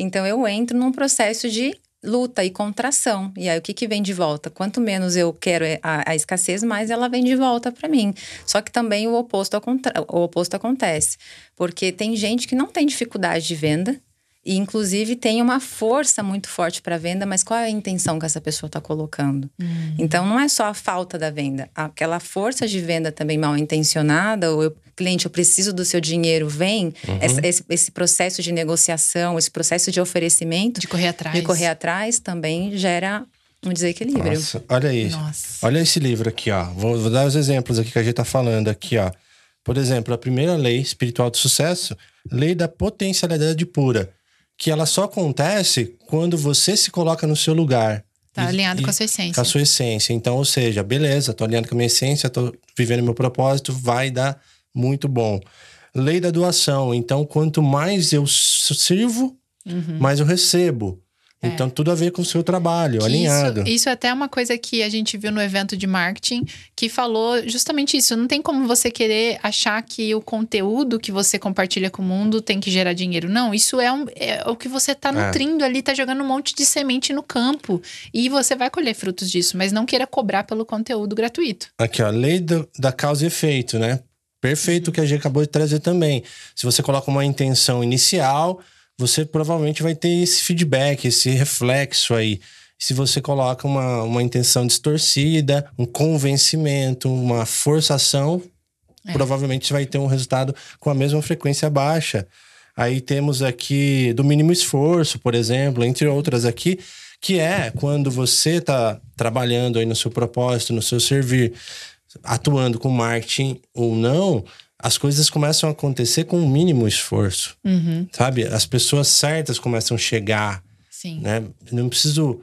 Então eu entro num processo de luta e contração. E aí o que, que vem de volta? Quanto menos eu quero a, a escassez, mais ela vem de volta para mim. Só que também o oposto, o oposto acontece. Porque tem gente que não tem dificuldade de venda, e, inclusive, tem uma força muito forte para venda, mas qual é a intenção que essa pessoa está colocando? Uhum. Então, não é só a falta da venda. Aquela força de venda também mal intencionada, ou eu, cliente, eu preciso do seu dinheiro, vem. Uhum. Esse, esse, esse, processo de negociação, esse processo de oferecimento. De correr atrás. De correr atrás também gera um desequilíbrio. Nossa, olha aí. Nossa. Olha esse livro aqui, ó. Vou, vou dar os exemplos aqui que a gente está falando aqui, ó. Por exemplo, a primeira lei espiritual do sucesso, lei da potencialidade pura que ela só acontece quando você se coloca no seu lugar. Tá e, alinhado e, com a sua essência. Com a sua essência. Então, ou seja, beleza, tô alinhado com a minha essência, tô vivendo meu propósito, vai dar muito bom. Lei da doação. Então, quanto mais eu sirvo, uhum. mais eu recebo. É. Então, tudo a ver com o seu trabalho, que alinhado. Isso, isso é até uma coisa que a gente viu no evento de marketing, que falou justamente isso. Não tem como você querer achar que o conteúdo que você compartilha com o mundo tem que gerar dinheiro. Não, isso é, um, é o que você está é. nutrindo é. ali, está jogando um monte de semente no campo. E você vai colher frutos disso, mas não queira cobrar pelo conteúdo gratuito. Aqui, ó, lei do, da causa e efeito, né? Perfeito o que a gente acabou de trazer também. Se você coloca uma intenção inicial você provavelmente vai ter esse feedback, esse reflexo aí. Se você coloca uma, uma intenção distorcida, um convencimento, uma forçação, é. provavelmente você vai ter um resultado com a mesma frequência baixa. Aí temos aqui do mínimo esforço, por exemplo, entre outras aqui, que é quando você está trabalhando aí no seu propósito, no seu servir, atuando com marketing ou não, as coisas começam a acontecer com o um mínimo esforço, uhum. sabe? As pessoas certas começam a chegar, Sim. né? Não preciso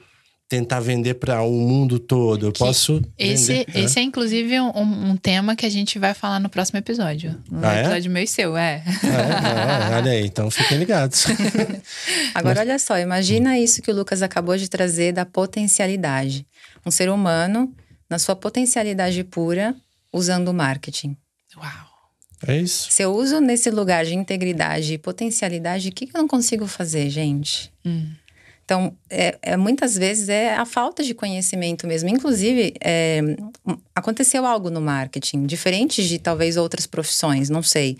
tentar vender para o mundo todo. Eu que posso. Esse, vender, esse né? é inclusive um, um, tema que a gente vai falar no próximo episódio. No ah, é? episódio é? meu e seu, é. Ah, é? olha aí, então fiquem ligados. Agora, Mas... olha só, imagina isso que o Lucas acabou de trazer da potencialidade. Um ser humano, na sua potencialidade pura, usando o marketing. Uau! É isso. Se eu uso nesse lugar de integridade e potencialidade, o que, que eu não consigo fazer, gente? Hum. Então, é, é, muitas vezes é a falta de conhecimento mesmo. Inclusive, é, aconteceu algo no marketing, diferente de talvez outras profissões, não sei.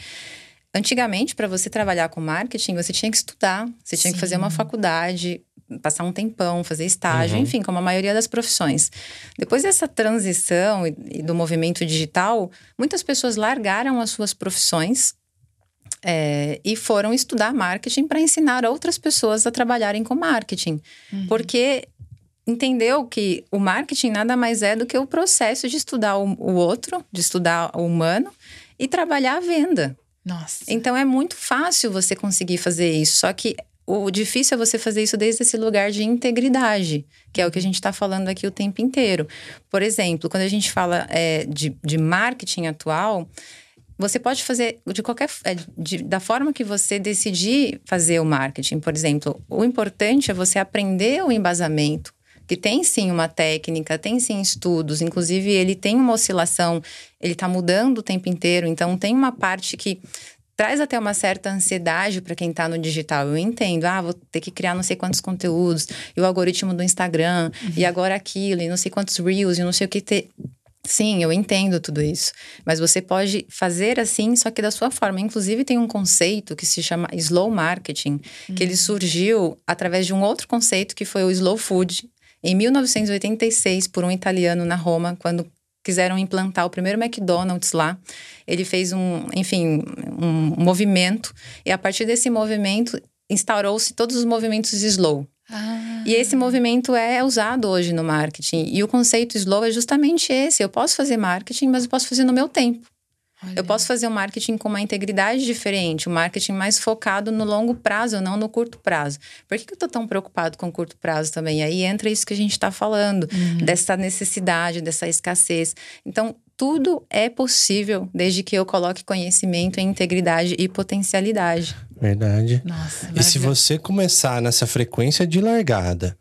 Antigamente, para você trabalhar com marketing, você tinha que estudar, você Sim. tinha que fazer uma faculdade, passar um tempão, fazer estágio, uhum. enfim, como a maioria das profissões. Depois dessa transição e, do movimento digital, muitas pessoas largaram as suas profissões é, e foram estudar marketing para ensinar outras pessoas a trabalharem com marketing. Uhum. Porque entendeu que o marketing nada mais é do que o processo de estudar o, o outro, de estudar o humano e trabalhar a venda. Nossa. Então é muito fácil você conseguir fazer isso. Só que o difícil é você fazer isso desde esse lugar de integridade, que é o que a gente está falando aqui o tempo inteiro. Por exemplo, quando a gente fala é, de, de marketing atual, você pode fazer de qualquer é, de, da forma que você decidir fazer o marketing. Por exemplo, o importante é você aprender o embasamento, que tem sim uma técnica, tem sim estudos, inclusive ele tem uma oscilação, ele está mudando o tempo inteiro, então tem uma parte que traz até uma certa ansiedade para quem está no digital. Eu entendo, ah, vou ter que criar não sei quantos conteúdos, e o algoritmo do Instagram, uhum. e agora aquilo, e não sei quantos reels, e não sei o que ter. Sim, eu entendo tudo isso. Mas você pode fazer assim, só que da sua forma. Inclusive, tem um conceito que se chama slow marketing, uhum. que ele hum. surgiu através de um outro conceito que foi o slow food. Em 1986, por um italiano na Roma, quando quiseram implantar o primeiro McDonald's lá, ele fez um, enfim, um movimento. E a partir desse movimento, instaurou-se todos os movimentos slow. Ah. E esse movimento é usado hoje no marketing. E o conceito slow é justamente esse. Eu posso fazer marketing, mas eu posso fazer no meu tempo. Olha. Eu posso fazer um marketing com uma integridade diferente, um marketing mais focado no longo prazo, não no curto prazo. Por que, que eu estou tão preocupado com o curto prazo também? Aí entra isso que a gente está falando, uhum. dessa necessidade, dessa escassez. Então, tudo é possível desde que eu coloque conhecimento em integridade e potencialidade. Verdade. Nossa, e se você começar nessa frequência de largada,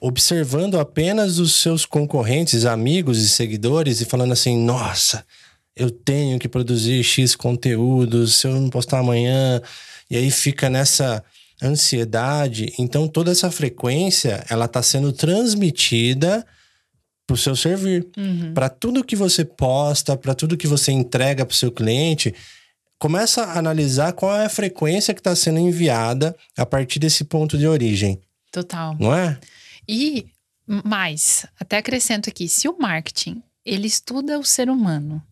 observando apenas os seus concorrentes, amigos e seguidores e falando assim: nossa, eu tenho que produzir X conteúdos, se eu não postar amanhã, e aí fica nessa ansiedade. Então toda essa frequência, ela está sendo transmitida para o seu servir. Uhum. Para tudo que você posta, para tudo que você entrega para o seu cliente, começa a analisar qual é a frequência que está sendo enviada a partir desse ponto de origem. Total. Não é? E mais, até acrescento aqui, se o marketing ele estuda o ser humano,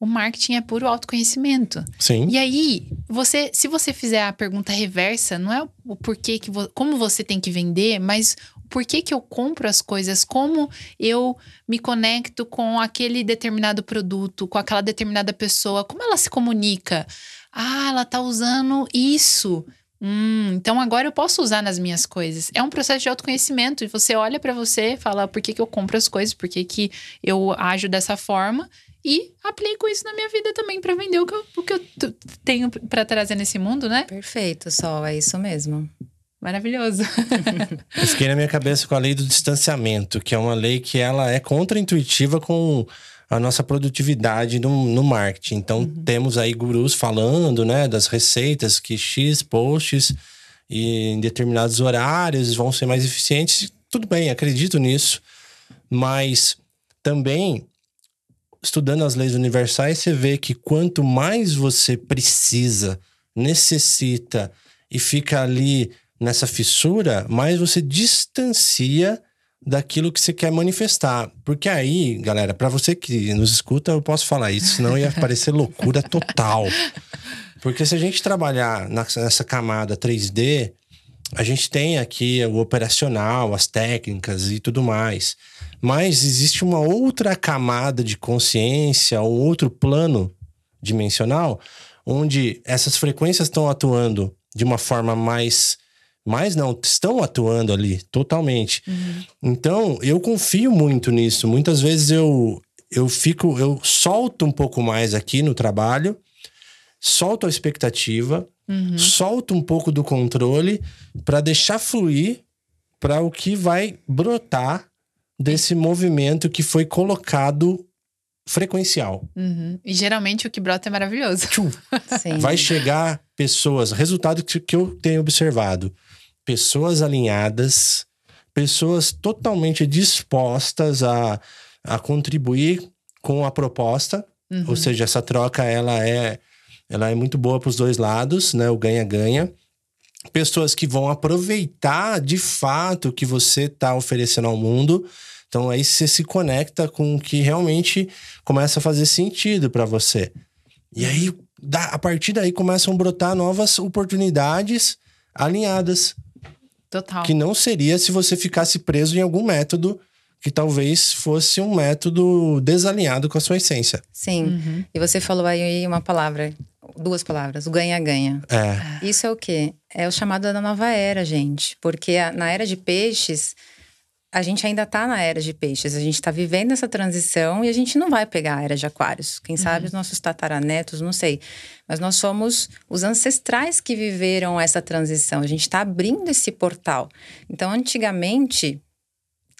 o marketing é puro autoconhecimento. Sim. E aí, você, se você fizer a pergunta reversa, não é o porquê que vo, como você tem que vender, mas por que, que eu compro as coisas, como eu me conecto com aquele determinado produto, com aquela determinada pessoa, como ela se comunica. Ah, ela tá usando isso. Hum, então agora eu posso usar nas minhas coisas. É um processo de autoconhecimento. E você olha para você, fala por que, que eu compro as coisas, por que, que eu ajo dessa forma e aplico isso na minha vida também para vender o que eu, o que eu tenho para trazer nesse mundo, né? Perfeito, Sol, é isso mesmo. Maravilhoso. Eu fiquei na minha cabeça com a lei do distanciamento, que é uma lei que ela é contraintuitiva com a nossa produtividade no, no marketing. Então, uhum. temos aí gurus falando, né, das receitas, que X posts e em determinados horários vão ser mais eficientes. Tudo bem, acredito nisso. Mas também, estudando as leis universais, você vê que quanto mais você precisa, necessita e fica ali nessa fissura, mais você distancia daquilo que você quer manifestar. Porque aí, galera, para você que nos escuta, eu posso falar isso, senão ia parecer loucura total. Porque se a gente trabalhar nessa camada 3D, a gente tem aqui o operacional, as técnicas e tudo mais. Mas existe uma outra camada de consciência, um outro plano dimensional, onde essas frequências estão atuando de uma forma mais mas não, estão atuando ali totalmente. Uhum. Então, eu confio muito nisso. Muitas vezes eu, eu fico, eu solto um pouco mais aqui no trabalho, solto a expectativa, uhum. solto um pouco do controle para deixar fluir para o que vai brotar desse movimento que foi colocado frequencial. Uhum. E geralmente o que brota é maravilhoso. Vai chegar pessoas, resultado que, que eu tenho observado pessoas alinhadas, pessoas totalmente dispostas a, a contribuir com a proposta. Uhum. Ou seja, essa troca ela é, ela é muito boa para os dois lados, né? O ganha-ganha. Pessoas que vão aproveitar de fato o que você está oferecendo ao mundo. Então aí você se conecta com o que realmente começa a fazer sentido para você. E aí, a partir daí, começam a brotar novas oportunidades alinhadas Total. Que não seria se você ficasse preso em algum método que talvez fosse um método desalinhado com a sua essência. Sim. Uhum. E você falou aí uma palavra, duas palavras, o ganha-ganha. É. Isso é o quê? É o chamado da nova era, gente. Porque a, na era de peixes, a gente ainda está na era de peixes, a gente está vivendo essa transição e a gente não vai pegar a era de aquários. Quem sabe os nossos tataranetos, não sei. Mas nós somos os ancestrais que viveram essa transição. A gente está abrindo esse portal. Então, antigamente,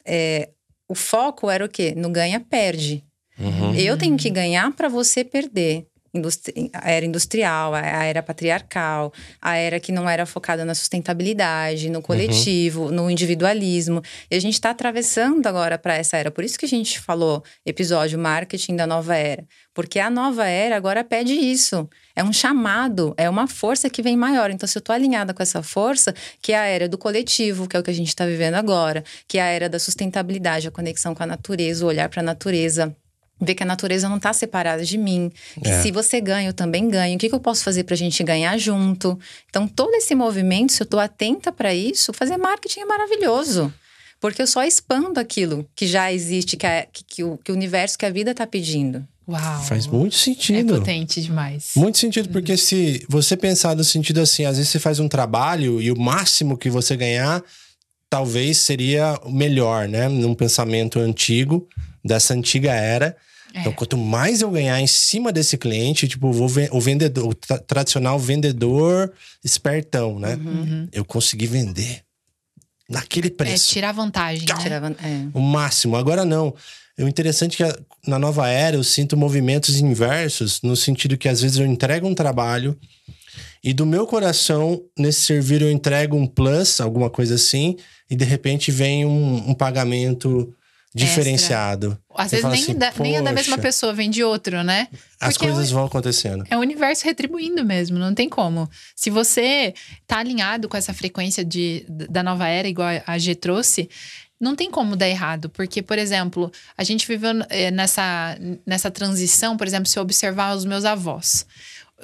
é, o foco era o quê? No ganha-perde. Uhum. Eu tenho que ganhar para você perder. Industri a era industrial, a era patriarcal, a era que não era focada na sustentabilidade, no coletivo, uhum. no individualismo. E a gente está atravessando agora para essa era. Por isso que a gente falou episódio marketing da nova era. Porque a nova era agora pede isso. É um chamado, é uma força que vem maior. Então, se eu estou alinhada com essa força, que é a era do coletivo, que é o que a gente está vivendo agora, que é a era da sustentabilidade, a conexão com a natureza, o olhar para a natureza ver que a natureza não está separada de mim. Que é. se você ganha, eu também ganho. O que, que eu posso fazer para a gente ganhar junto? Então, todo esse movimento, se eu estou atenta para isso, fazer marketing é maravilhoso. Porque eu só expando aquilo que já existe, que, é, que, que, o, que o universo, que a vida está pedindo. Uau. Faz muito sentido. É potente demais. Muito sentido, porque se você pensar no sentido assim, às vezes você faz um trabalho e o máximo que você ganhar talvez seria o melhor, né? Num pensamento antigo, dessa antiga era. É. Então, quanto mais eu ganhar em cima desse cliente, tipo, vou o vendedor, o tra tradicional vendedor espertão, né? Uhum. Eu consegui vender naquele preço. É, tirar vantagem. Né? Tirar van é. O máximo. Agora não. O interessante é que na nova era eu sinto movimentos inversos, no sentido que às vezes eu entrego um trabalho e do meu coração, nesse servir, eu entrego um plus, alguma coisa assim, e de repente vem um, um pagamento diferenciado. Extra. Às vezes nem, assim, da, nem é da mesma pessoa, vem de outro, né? Porque as coisas é vão acontecendo. É o universo retribuindo mesmo, não tem como. Se você tá alinhado com essa frequência de, da nova era, igual a G trouxe, não tem como dar errado, porque, por exemplo, a gente viveu eh, nessa, nessa transição, por exemplo, se eu observar os meus avós.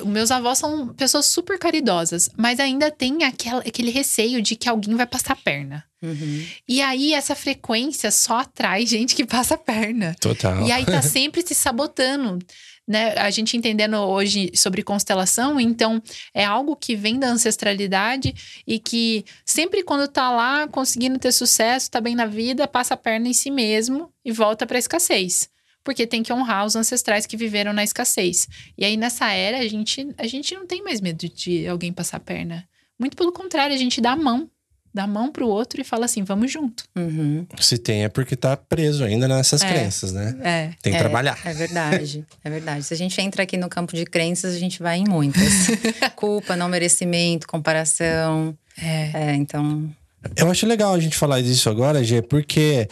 Meus avós são pessoas super caridosas, mas ainda tem aquela, aquele receio de que alguém vai passar a perna. Uhum. E aí, essa frequência só atrai gente que passa a perna. Total. E aí tá sempre se sabotando. Né? A gente entendendo hoje sobre constelação, então é algo que vem da ancestralidade e que sempre quando tá lá conseguindo ter sucesso, tá bem na vida, passa a perna em si mesmo e volta para escassez porque tem que honrar os ancestrais que viveram na escassez. E aí, nessa era, a gente, a gente não tem mais medo de alguém passar a perna. Muito pelo contrário, a gente dá a mão. Dá a mão pro outro e fala assim, vamos junto. Uhum. Se tem é porque tá preso ainda nessas É. crenças, né? É. Tem que É, trabalhar. É verdade, é verdade. Se a gente entra aqui no campo de crenças, a gente vai em muitas. Culpa, não merecimento, comparação. É. É, então. Eu acho legal a gente falar disso agora, Gê, porque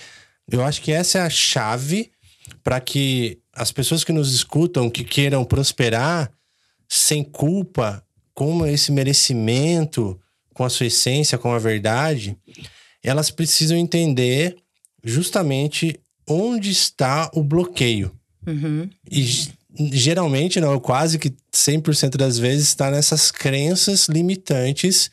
eu acho que essa é a chave para que as pessoas que nos escutam, que queiram prosperar sem culpa, com esse merecimento, com a sua essência, com a verdade, elas precisam entender justamente onde está o bloqueio. uhum, E geralmente, não, quase que 100% das vezes está nessas crenças limitantes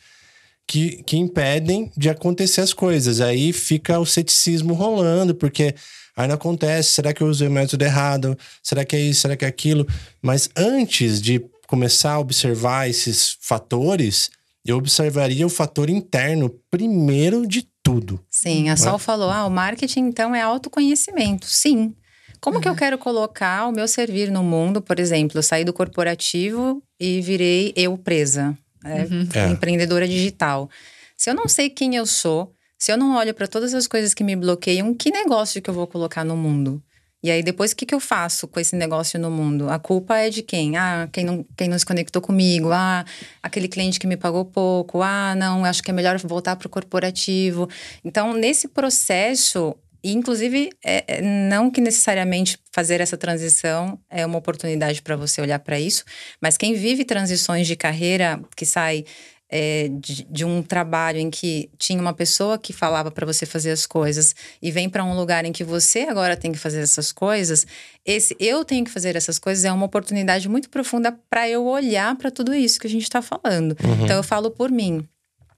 que, que impedem de acontecer as coisas. Aí fica o ceticismo rolando, porque aí não acontece. Será que eu usei o método errado? Será que é isso? Será que é aquilo? Mas antes de começar a observar esses fatores, eu observaria o fator interno primeiro de tudo. Sim, a Sol falou: ah, o marketing então é autoconhecimento. Sim. Como que eu quero colocar o meu servir no mundo? Por exemplo, eu saí do corporativo e virei eu presa, né? É. empreendedora digital. Se eu não sei quem eu sou, se eu não olho para todas as coisas que me bloqueiam, que negócio que eu vou colocar no mundo? E aí, depois, o que, que eu faço com esse negócio no mundo? A culpa é de quem? Ah, quem não, quem não se conectou comigo. Ah, aquele cliente que me pagou pouco. Ah, não, acho que é melhor voltar para o corporativo. Então, nesse processo, inclusive, é, é, não que necessariamente fazer essa transição é uma oportunidade para você olhar para isso, mas quem vive transições de carreira, que sai é, de, de um trabalho em que tinha uma pessoa que falava para você fazer as coisas e vem para um lugar em que você agora tem que fazer essas coisas, esse eu tenho que fazer essas coisas é uma oportunidade muito profunda para eu olhar para tudo isso que a gente está falando. Então eu falo por mim.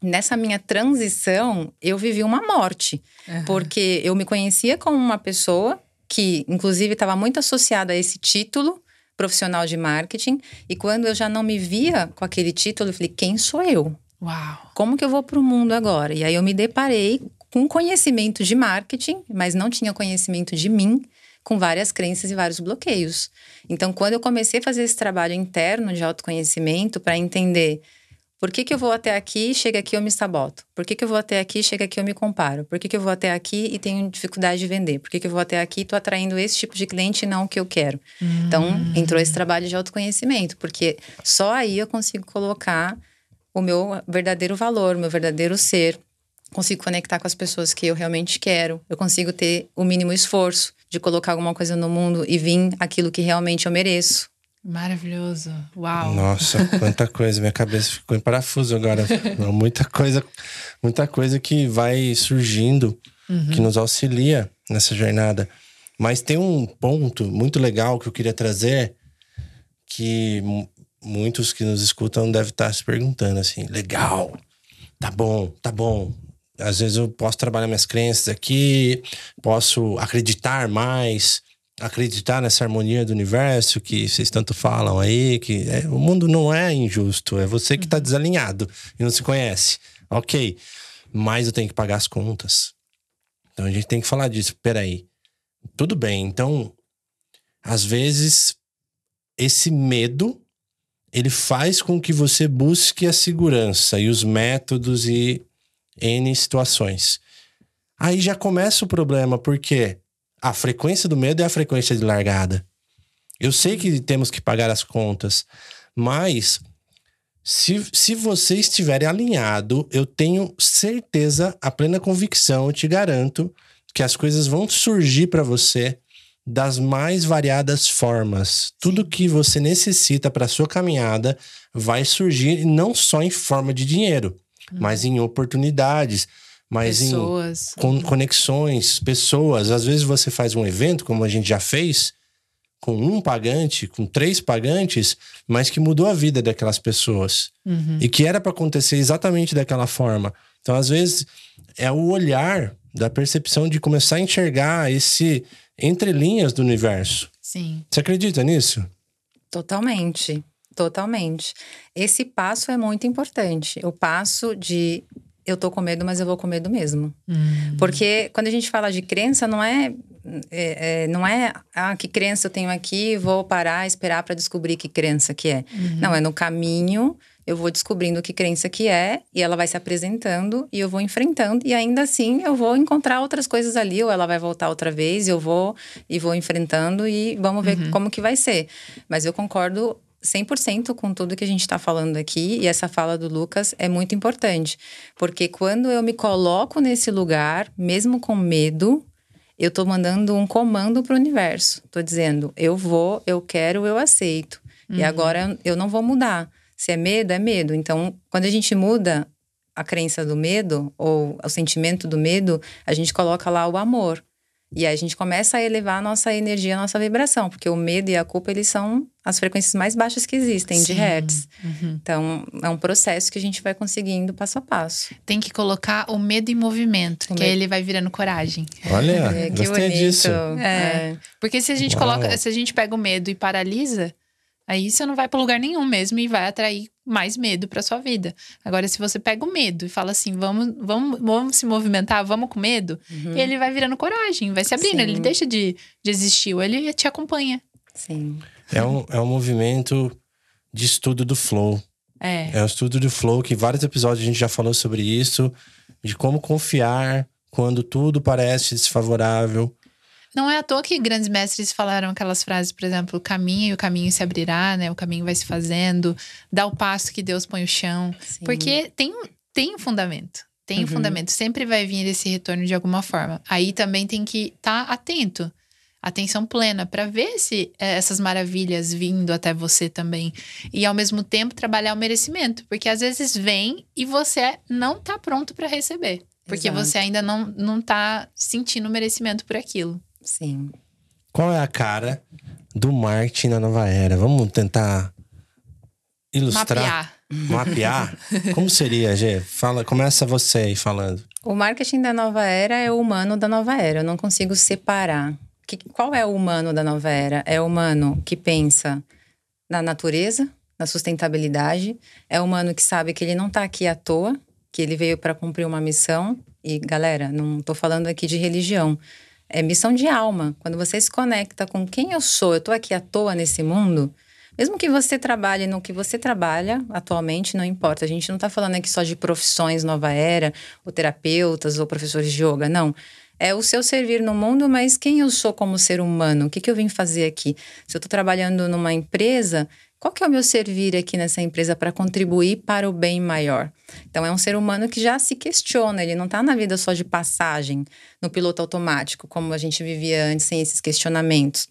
Nessa minha transição, eu vivi uma morte, porque eu me conhecia como uma pessoa que, inclusive, estava muito associada a esse título profissional de marketing. E quando eu já não me via com aquele título, eu falei: quem sou eu? Uau. Como que eu vou para o mundo agora? E aí eu me deparei com conhecimento de marketing, mas não tinha conhecimento de mim, com várias crenças e vários bloqueios. Então, quando eu comecei a fazer esse trabalho interno de autoconhecimento para entender por que, que eu vou até aqui, chega aqui eu me saboto? Por que, que eu vou até aqui, chega aqui eu me comparo? Por que, que eu vou até aqui e tenho dificuldade de vender? Por que, que eu vou até aqui e estou atraindo esse tipo de cliente e não o que eu quero? Hum. Então, entrou esse trabalho de autoconhecimento, porque só aí eu consigo colocar o meu verdadeiro valor, o meu verdadeiro ser. Consigo conectar com as pessoas que eu realmente quero. Eu consigo ter o mínimo esforço de colocar alguma coisa no mundo e vir aquilo que realmente eu mereço. Maravilhoso. Uau. Nossa, quanta coisa. Minha cabeça ficou em parafuso agora. muita coisa, muita coisa que vai surgindo, uhum. que nos auxilia nessa jornada. Mas tem um ponto muito legal que eu queria trazer, que muitos que nos escutam devem estar se perguntando assim: legal, tá bom, tá bom. Às vezes eu posso trabalhar minhas crenças aqui, posso acreditar mais, acreditar nessa harmonia do universo que vocês tanto falam aí, que é, o mundo não é injusto, é você que está uhum. desalinhado e não se conhece. Ok, mas eu tenho que pagar as contas. Então a gente tem que falar disso. Peraí, tudo bem. Então, às vezes, esse medo ele faz com que você busque a segurança e os métodos e N situações. Aí já começa o problema, porque a frequência do medo é a frequência de largada. Eu sei que temos que pagar as contas, mas se, se você estiver alinhado, eu tenho certeza, a plena convicção, eu te garanto que as coisas vão surgir para você das mais variadas formas. Tudo que você necessita para sua caminhada vai surgir não só em forma de dinheiro, mas em oportunidades, mas pessoas. em conexões, pessoas. Às vezes você faz um evento, como a gente já fez, com um pagante, com três pagantes, mas que mudou a vida daquelas pessoas. Uhum. E que era para acontecer exatamente daquela forma. Então, às vezes, é o olhar da percepção de começar a enxergar esse entre linhas do universo. Sim. Você acredita nisso? Totalmente. Totalmente. Esse passo é muito importante. O passo de eu tô com medo, mas eu vou com medo mesmo. Hum. Porque quando a gente fala de crença, não é, é, é, não é ah, que crença eu tenho aqui, vou parar, esperar para descobrir que crença que é. Uhum. Não, é no caminho eu vou descobrindo que crença que é e ela vai se apresentando e eu vou enfrentando e ainda assim eu vou encontrar outras coisas ali ou ela vai voltar outra vez e eu vou e vou enfrentando e vamos ver uhum. como que vai ser. Mas eu concordo 100% com tudo que a gente está falando aqui e essa fala do Lucas é muito importante, porque quando eu me coloco nesse lugar, mesmo com medo, eu estou mandando um comando para o universo. Estou dizendo, eu vou, eu quero, eu aceito. Uhum. E agora eu não vou mudar. Se é medo, é medo. Então, quando a gente muda a crença do medo ou o sentimento do medo, a gente coloca lá o amor. E aí a gente começa a elevar a nossa energia, a nossa vibração, porque o medo e a culpa, eles são as frequências mais baixas que existem Sim. de hertz. Uhum. Então, é um processo que a gente vai conseguindo passo a passo. Tem que colocar o medo em movimento, o que medo. aí ele vai virando coragem. Olha, é, que gostei bonito. disso. É. é. Porque se a gente Uau. coloca, se a gente pega o medo e paralisa, Aí você não vai para lugar nenhum mesmo e vai atrair mais medo para sua vida. Agora, se você pega o medo e fala assim, vamos, vamos, vamos se movimentar, vamos com medo, uhum. ele vai virando coragem, vai se abrindo, Sim. ele deixa de, de existir, ou ele te acompanha. Sim. É um, é um movimento de estudo do flow. É. É um estudo do flow que vários episódios a gente já falou sobre isso, de como confiar quando tudo parece desfavorável não é à toa que grandes mestres falaram aquelas frases, por exemplo, o caminho e o caminho se abrirá, né? O caminho vai se fazendo, dá o passo que Deus põe o chão. Sim. Porque tem, tem um fundamento. Tem uhum. um fundamento. Sempre vai vir esse retorno de alguma forma. Aí também tem que estar tá atento. Atenção plena para ver se é, essas maravilhas vindo até você também. E ao mesmo tempo trabalhar o merecimento. Porque às vezes vem e você não está pronto para receber. Porque Exato. você ainda não, não tá sentindo o merecimento por aquilo. Sim. Qual é a cara do marketing na nova era? Vamos tentar ilustrar. Mapear. Mapear? Como seria, Gê? Fala, começa você aí falando. O marketing da nova era é o humano da nova era. Eu não consigo separar. Que, qual é o humano da nova era? É o humano que pensa na natureza, na sustentabilidade. É o humano que sabe que ele não está aqui à toa, que ele veio para cumprir uma missão E galera, não tô falando aqui de religião. É missão de alma. Quando você se conecta com quem eu sou, eu tô aqui à toa nesse mundo, mesmo que você trabalhe no que você trabalha atualmente, não importa. A gente não está falando aqui só de profissões nova era, ou terapeutas, ou professores de yoga, não. É o seu servir no mundo, mas quem eu sou como ser humano? O que, que eu vim fazer aqui? Se eu estou trabalhando numa empresa, qual que é o meu servir aqui nessa empresa para contribuir para o bem maior? Então, é um ser humano que já se questiona, ele não está na vida só de passagem, no piloto automático, como a gente vivia antes sem esses questionamentos.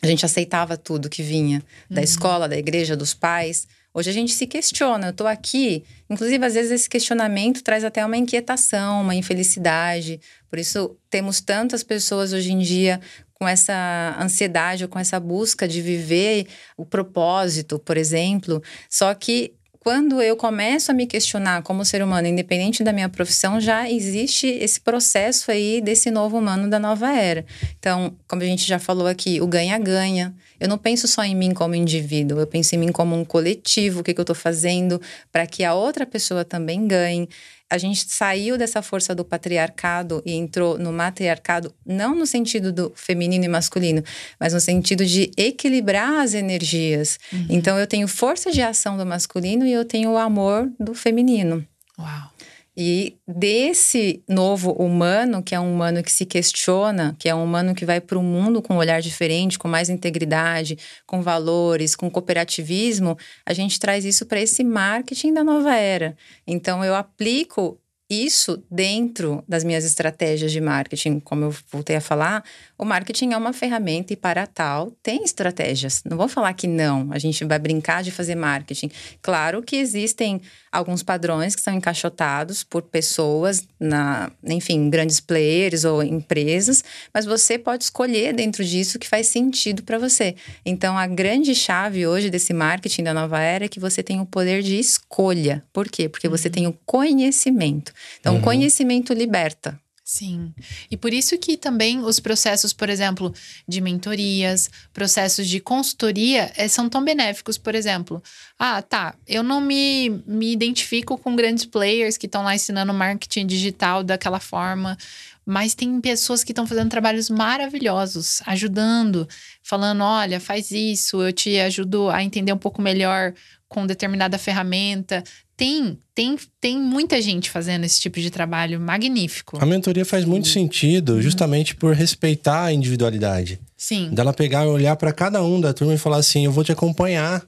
A gente aceitava tudo que vinha da uhum. escola, da igreja, dos pais. Hoje a gente se questiona, eu estou aqui. Inclusive, às vezes, esse questionamento traz até uma inquietação, uma infelicidade. Por isso, temos tantas pessoas hoje em dia com essa ansiedade ou com essa busca de viver o propósito, por exemplo. Só que quando eu começo a me questionar como ser humano, independente da minha profissão, já existe esse processo aí desse novo humano da nova era. Então, como a gente já falou aqui, o ganha-ganha. Eu não penso só em mim como indivíduo, eu penso em mim como um coletivo, o que, que eu estou fazendo para que a outra pessoa também ganhe a gente saiu dessa força do patriarcado e entrou no matriarcado, não no sentido do feminino e masculino, mas no sentido de equilibrar as energias. Uhum. Então eu tenho força de ação do masculino e eu tenho o amor do feminino. Uau. E desse novo humano, que é um humano que se questiona, que é um humano que vai para o mundo com um olhar diferente, com mais integridade, com valores, com cooperativismo, a gente traz isso para esse marketing da nova era. Então, eu aplico isso dentro das minhas estratégias de marketing, como eu voltei a falar, o marketing é uma ferramenta e para tal tem estratégias. Não vou falar que não, a gente vai brincar de fazer marketing. Claro que existem alguns padrões que são encaixotados por pessoas na, enfim, grandes players ou empresas, mas você pode escolher dentro disso que faz sentido para você. Então a grande chave hoje desse marketing da nova era é que você tem o poder de escolha. Por quê? Porque você uhum. tem o conhecimento. Então, uhum. conhecimento liberta. Sim. E por isso que também os processos, por exemplo, de mentorias, processos de consultoria é, são tão benéficos. Por exemplo, ah, tá, eu não me, me identifico com grandes players que estão lá ensinando marketing digital daquela forma, mas tem pessoas que estão fazendo trabalhos maravilhosos, ajudando, falando: olha, faz isso, eu te ajudo a entender um pouco melhor com determinada ferramenta tem, tem, tem muita gente fazendo esse tipo de trabalho magnífico. A mentoria faz muito sentido, uhum. justamente por respeitar a individualidade. Sim. Dela pegar e olhar para cada um da turma e falar assim: eu vou te acompanhar,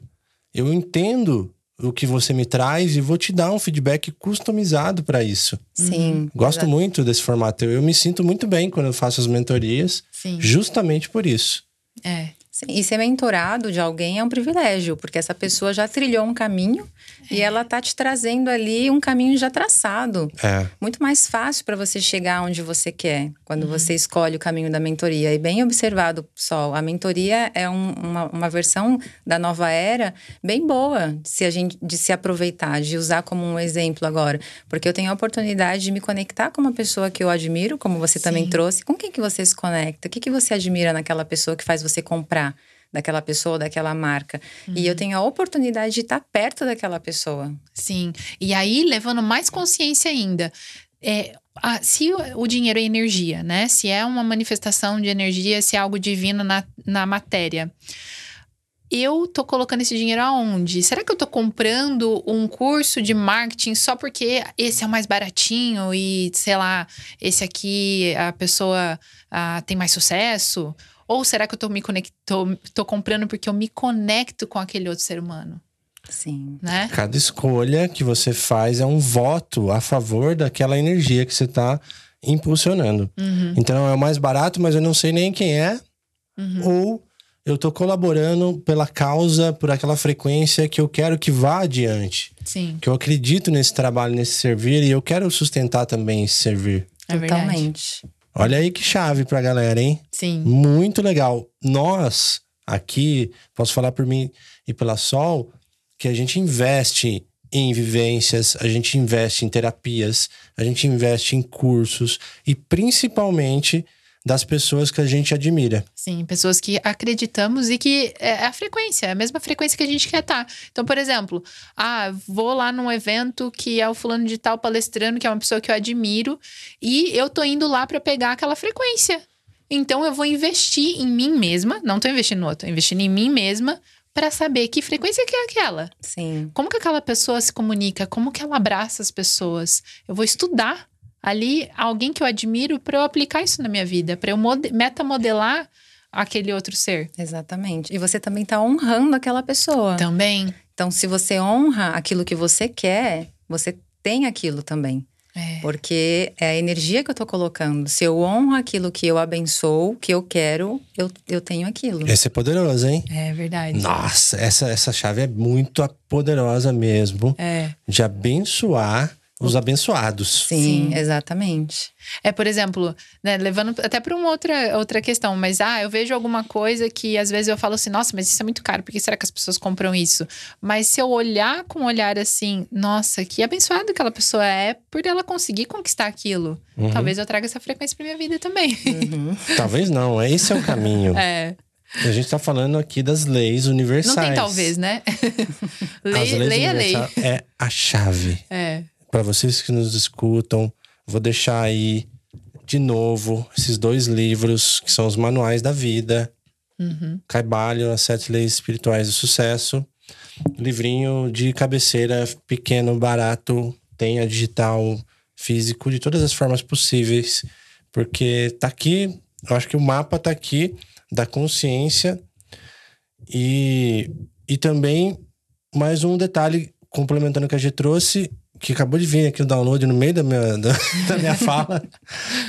eu entendo o que você me traz e vou te dar um feedback customizado para isso. Sim. Gosto exatamente. muito desse formato. Eu me sinto muito bem quando eu faço as mentorias, Sim. justamente por isso. É. Sim, e ser mentorado de alguém é um privilégio, porque essa pessoa já trilhou um caminho é. e ela tá te trazendo ali um caminho já traçado. É. Muito mais fácil para você chegar onde você quer, quando uhum. você escolhe o caminho da mentoria. E bem observado, Sol, a mentoria é um, uma, uma versão da nova era bem boa de se, a gente, de se aproveitar, de usar como um exemplo agora. Porque eu tenho a oportunidade de me conectar com uma pessoa que eu admiro, como você Sim. também trouxe. Com quem que você se conecta? O que, que você admira naquela pessoa que faz você comprar? Daquela pessoa, daquela marca. Uhum. E eu uhum. tenho a oportunidade de estar perto daquela pessoa. Sim. E aí, levando mais consciência ainda. É, a, se o dinheiro é energia, né? Se é uma manifestação de energia, se é algo divino na, na matéria. Eu tô colocando esse dinheiro aonde? Será que eu tô comprando um curso de marketing só porque esse é o mais baratinho e, sei lá, esse aqui a pessoa a, tem mais sucesso? Ou será que eu tô me conecto, tô comprando porque eu me conecto com aquele outro ser humano? Sim. Né? Cada escolha que você faz é um voto a favor daquela energia que você está impulsionando. Uhum. Então é o mais barato, mas eu não sei nem quem é. Uhum. Ou eu estou colaborando pela causa, por aquela frequência que eu quero que vá adiante. Sim. Que eu acredito nesse trabalho, nesse servir e eu quero sustentar também esse servir. É Totalmente. Verdade. Olha aí que chave pra galera, hein? Sim. Muito legal. Nós, aqui, posso falar por mim e pela Sol, que a gente investe em vivências, a gente investe em terapias, a gente investe em cursos e principalmente das pessoas que a gente admira. Sim, pessoas que acreditamos e que é a frequência, é a mesma frequência que a gente quer estar. Então, por exemplo, ah, vou lá num evento que é o fulano de tal palestrando, que é uma pessoa que eu admiro, e eu tô indo lá para pegar aquela frequência. Então, eu vou investir em mim mesma, não tô investindo no outro, tô investindo em mim mesma para saber que frequência que é aquela. Sim. Como que aquela pessoa se comunica? Como que ela abraça as pessoas? Eu vou estudar ali alguém que eu admiro para eu aplicar isso na minha vida, para eu metamodelar aquele outro ser. Exatamente. E você também está honrando aquela pessoa. Também. Então, se você honra aquilo que você quer, você tem aquilo também. É. Porque é a energia que eu tô colocando. Se eu honro aquilo que eu abençoo, que eu quero, eu, eu tenho aquilo. Esse é poderoso, hein? É verdade. Nossa, essa, essa chave é muito poderosa mesmo. É. De abençoar os abençoados. Sim, Sim. exatamente. É, por exemplo, né, levando até para uma outra, outra questão, mas ah, eu vejo alguma coisa que às vezes eu falo assim, nossa, mas isso é muito caro, por que será que as pessoas compram isso? Mas se eu olhar com um olhar assim, nossa, que abençoada aquela pessoa é por ela conseguir conquistar aquilo. Uhum. Talvez eu traga essa frequência para minha vida também. Uhum. Talvez não, esse é o caminho. é. A gente tá falando aqui das leis universais. Não tem talvez, né? As lei, leis lei é lei. é a chave. É. Para vocês que nos escutam, vou deixar aí de novo esses dois livros que são os manuais da vida. Uhum. Caibalho, As Sete Leis Espirituais do Sucesso. Livrinho de cabeceira, pequeno, barato, tem a digital, físico, de todas as formas possíveis. Porque tá aqui, eu acho que o mapa tá aqui da consciência. E, e também, mais um detalhe, complementando o que a gente trouxe, que acabou de vir aqui o download no meio da minha, da, da minha fala,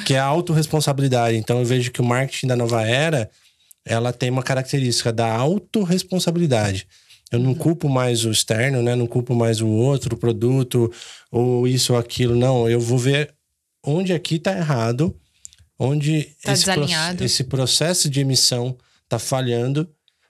que é a autorresponsabilidade. Então eu vejo que o marketing da nova era, ela tem uma característica da autorresponsabilidade. Eu não culpo mais o externo, né? Não culpo mais o outro, o produto, ou isso ou aquilo. Não, eu vou ver onde aqui tá errado, onde Tá esse, pro- esse processo de emissão tá falhando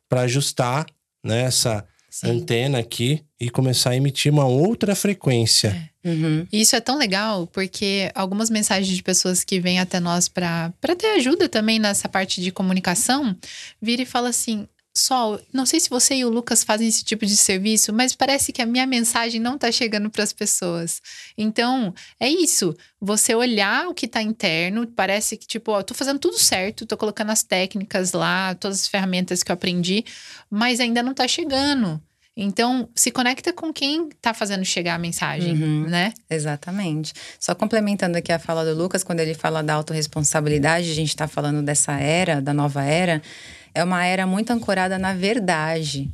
para ajustar né, essa Sim. antena aqui e começar a emitir uma outra frequência. Uhum. E isso é tão legal porque algumas mensagens de pessoas que vêm até nós para ter ajuda também nessa parte de comunicação, vira e fala assim: Sol, não sei se você e o Lucas fazem esse tipo de serviço, mas parece que a minha mensagem não tá chegando para as pessoas. Então, é isso. Você olhar o que tá interno, parece que, tipo, ó, tô fazendo tudo certo, tô colocando as técnicas lá, todas as ferramentas que eu aprendi, mas ainda não tá chegando. Então, se conecta com quem tá fazendo chegar a mensagem, Uhum. né? Exatamente. Só complementando aqui a fala do Lucas, quando ele fala da autorresponsabilidade, a gente está falando dessa era, da nova era, é uma era muito ancorada na verdade.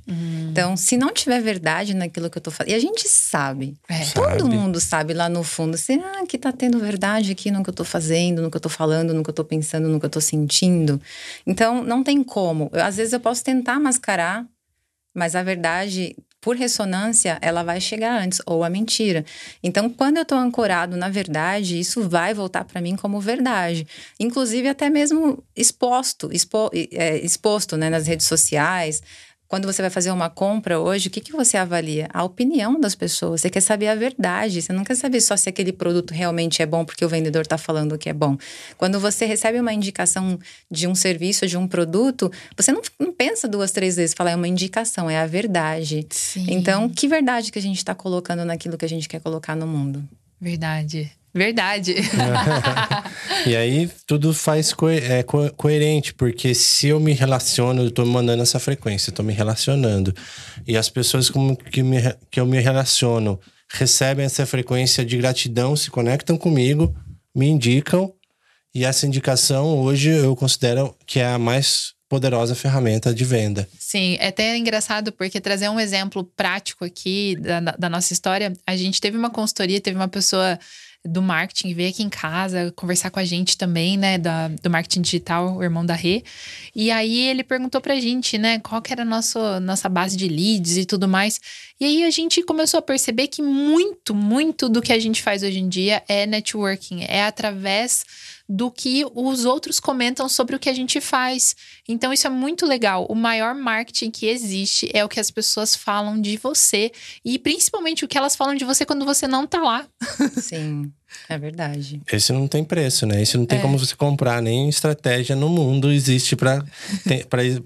Então, se não tiver verdade naquilo que eu tô fazendo. E a gente sabe. É. Todo Sabe. mundo sabe lá no fundo. Será que tá tendo verdade aqui no que eu tô fazendo, no que eu tô falando, no que eu tô pensando, no que eu tô sentindo? Então, não tem como. Eu, às vezes eu posso tentar mascarar, mas a verdade, por ressonância, ela vai chegar antes, ou a mentira. Então, quando eu tô ancorado na verdade, isso vai voltar para mim como verdade. Inclusive, até mesmo exposto, expo, é, exposto né, nas redes sociais. Quando você vai fazer uma compra hoje, o que, que você avalia? A opinião das pessoas. Você quer saber a verdade. Você não quer saber só se aquele produto realmente é bom porque o vendedor está falando que é bom. Quando você recebe uma indicação de um serviço, de um produto, você não, não pensa duas, três vezes. Fala, é uma indicação, é a verdade. Sim. Então, que verdade que a gente está colocando naquilo que a gente quer colocar no mundo? Verdade. Verdade. E aí tudo faz co é, co- coerente, porque se eu me relaciono, eu tô mandando essa frequência, eu tô me relacionando. E as pessoas com que, me, que eu me relaciono recebem essa frequência de gratidão, se conectam comigo, me indicam. E essa indicação hoje eu considero que é a mais poderosa ferramenta de venda. Sim, é até engraçado porque trazer um exemplo prático aqui da, da nossa história, a gente teve uma consultoria, teve uma pessoa do marketing veio aqui em casa conversar com a gente também, né, da, do marketing digital, o irmão da Rê. E aí ele perguntou pra gente, né, qual que era a nossa, nossa base de leads e tudo mais. E aí a gente começou a perceber que muito, muito do que a gente faz hoje em dia é networking, é através do que os outros comentam sobre o que a gente faz. Então, isso é muito legal. O maior marketing que existe é o que as pessoas falam de você. E principalmente o que elas falam de você quando você não tá lá. Sim. É verdade. Esse não tem preço, né? Esse não tem É. como você comprar, nem estratégia no mundo existe pra,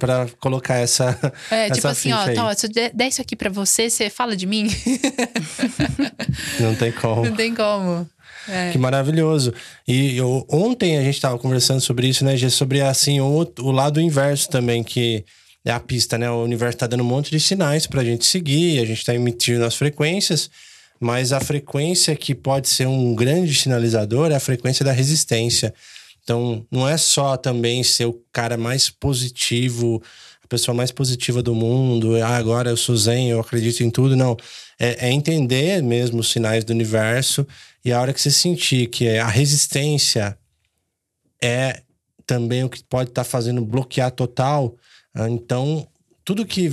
pra colocar essa. É, essa tipo assim, ó, aí. tá, ó, se eu der isso aqui pra você, você fala de mim? Não tem como. Não tem como. É. Que maravilhoso. E eu- ontem a gente estava conversando sobre isso, né, Gê? Sobre assim, o, o lado inverso também, que é a pista, né? O universo tá dando um monte de sinais pra gente seguir, a gente tá emitindo as frequências, mas a frequência que pode ser um grande sinalizador é a frequência da resistência. Então, não é só também ser o cara mais positivo, a pessoa mais positiva do mundo, ah, agora eu sou zen, eu acredito em tudo. Não. É, é entender mesmo os sinais do universo e a hora que você sentir que a resistência é também o que pode estar fazendo bloquear total, ah, então tudo que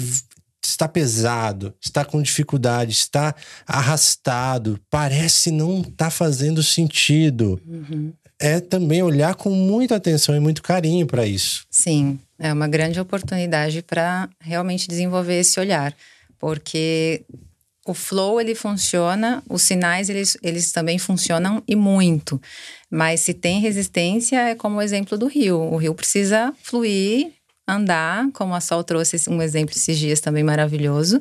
está pesado, está com dificuldade, está arrastado, parece não estar fazendo sentido. É também olhar com muita atenção e muito carinho para isso. Sim, é uma grande oportunidade para realmente desenvolver esse olhar, porque o flow ele funciona, os sinais eles, eles também funcionam e muito. Mas se tem resistência, é como o exemplo do rio. O rio precisa fluir, andar, como a Sol trouxe um exemplo esses dias também maravilhoso.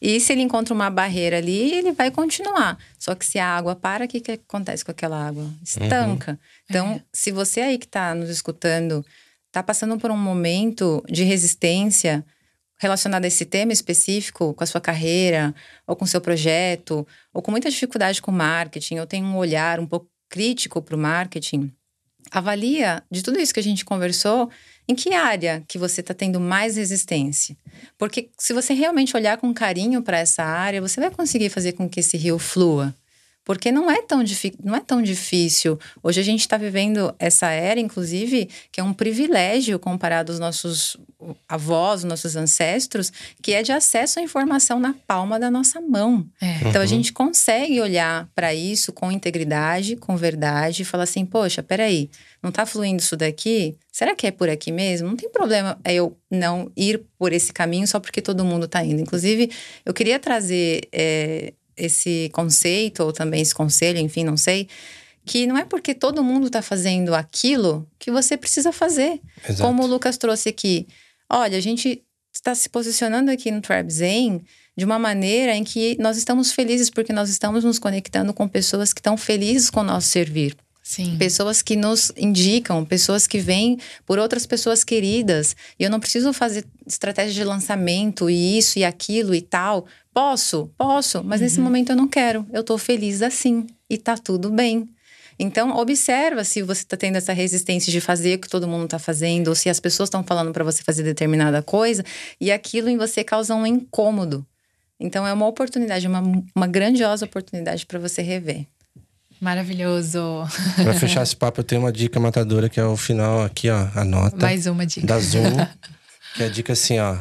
E se ele encontra uma barreira ali, ele vai continuar. Só que se a água para, o que, que acontece com aquela água? Estanca. Então, se você aí que está nos escutando está passando por um momento de resistência relacionado a esse tema específico, com a sua carreira, ou com seu projeto, ou com muita dificuldade com marketing, ou tem um olhar um pouco crítico para o marketing, avalia de tudo isso que a gente conversou, em que área que você está tendo mais resistência. Porque se você realmente olhar com carinho para essa área, você vai conseguir fazer com que esse rio flua. Porque não é tão, não é tão difícil. Hoje a gente está vivendo essa era, inclusive, que é um privilégio comparado aos nossos avós, nossos ancestros, que é de acesso à informação na palma da nossa mão. É. Então a gente consegue olhar para isso com integridade, com verdade, e falar assim: poxa, peraí, não tá fluindo isso daqui? Será que é por aqui mesmo? Não tem problema eu não ir por esse caminho só porque todo mundo tá indo. Inclusive, eu queria trazer é, esse conceito, ou também esse conselho, enfim, não sei. Que não é porque todo mundo tá fazendo aquilo que você precisa fazer. Exato. Como o Lucas trouxe aqui. Olha, a gente está se posicionando aqui no Tribe Zen de uma maneira em que nós estamos felizes porque nós estamos nos conectando com pessoas que estão felizes com o nosso servir. Sim. Pessoas que nos indicam, pessoas que vêm por outras pessoas queridas. E eu não preciso fazer estratégia de lançamento e isso e aquilo e tal. Posso, posso, mas nesse momento eu não quero. Eu tô feliz assim e tá tudo bem. Então, observa se você está tendo essa resistência de fazer o que todo mundo está fazendo, ou se as pessoas estão falando para você fazer determinada coisa e aquilo em você causa um incômodo. Então, é uma oportunidade, uma, uma grandiosa oportunidade para você rever. Maravilhoso. Pra fechar esse papo, eu tenho uma dica matadora que é o final aqui, ó. Anota. Mais uma dica. Da Zoom. que é a dica assim, ó.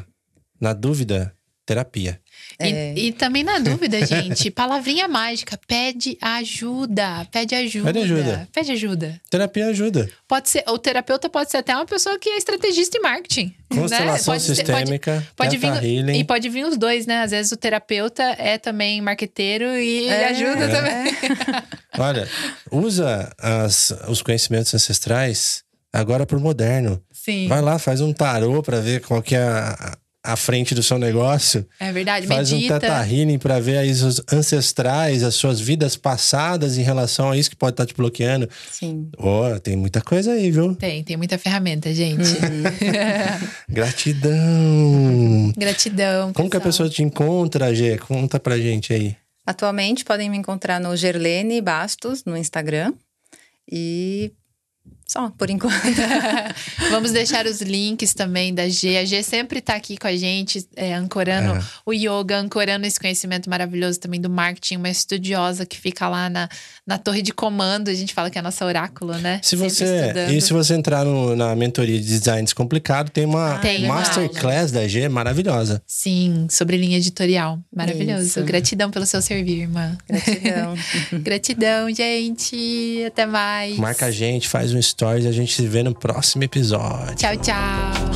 Na dúvida, terapia. E, e também na dúvida, gente, palavrinha mágica, pede ajuda, pede ajuda. Pede ajuda. Pede ajuda. Terapia ajuda. Pode ser, o terapeuta pode ser até uma pessoa que é estrategista em marketing. Constelação né? Pode ser- sistêmica, pode, pode Theta vir, Healing. E pode vir os dois, né? Às vezes o terapeuta é também marqueteiro e ele É, ajuda é. também. Olha, usa as- os conhecimentos ancestrais agora pro moderno. Sim, Vai lá, faz um tarô pra ver qual que é a, a frente do seu negócio. é verdade. Faz um Medita. teta healing pra ver aí os ancestrais, as suas vidas passadas em relação a isso que pode estar te bloqueando. Sim. Ó, tem muita coisa aí, viu? Tem, tem muita ferramenta, gente. Uhum. Gratidão. Gratidão. Como que a pessoa te encontra, Gê? Conta pra gente aí. Atualmente podem me encontrar no Gerlene Bastos no Instagram. E só, por enquanto. Vamos deixar os links também da G. A G sempre tá aqui com a gente, é, ancorando É. o yoga, ancorando esse conhecimento maravilhoso também do marketing, uma estudiosa que fica lá na, na torre de comando. A gente fala que é a nossa oráculo, né? Se Sempre você, estudando. e se você entrar no- na mentoria de design descomplicado, tem uma Tem uma masterclass da G maravilhosa. Sim, sobre linha editorial. Maravilhoso. Isso. Gratidão pelo seu servir, irmã. Gratidão. Gratidão, gente. Até mais. Marca a gente, faz um stories a gente se vê no próximo episódio. Tchau, tchau.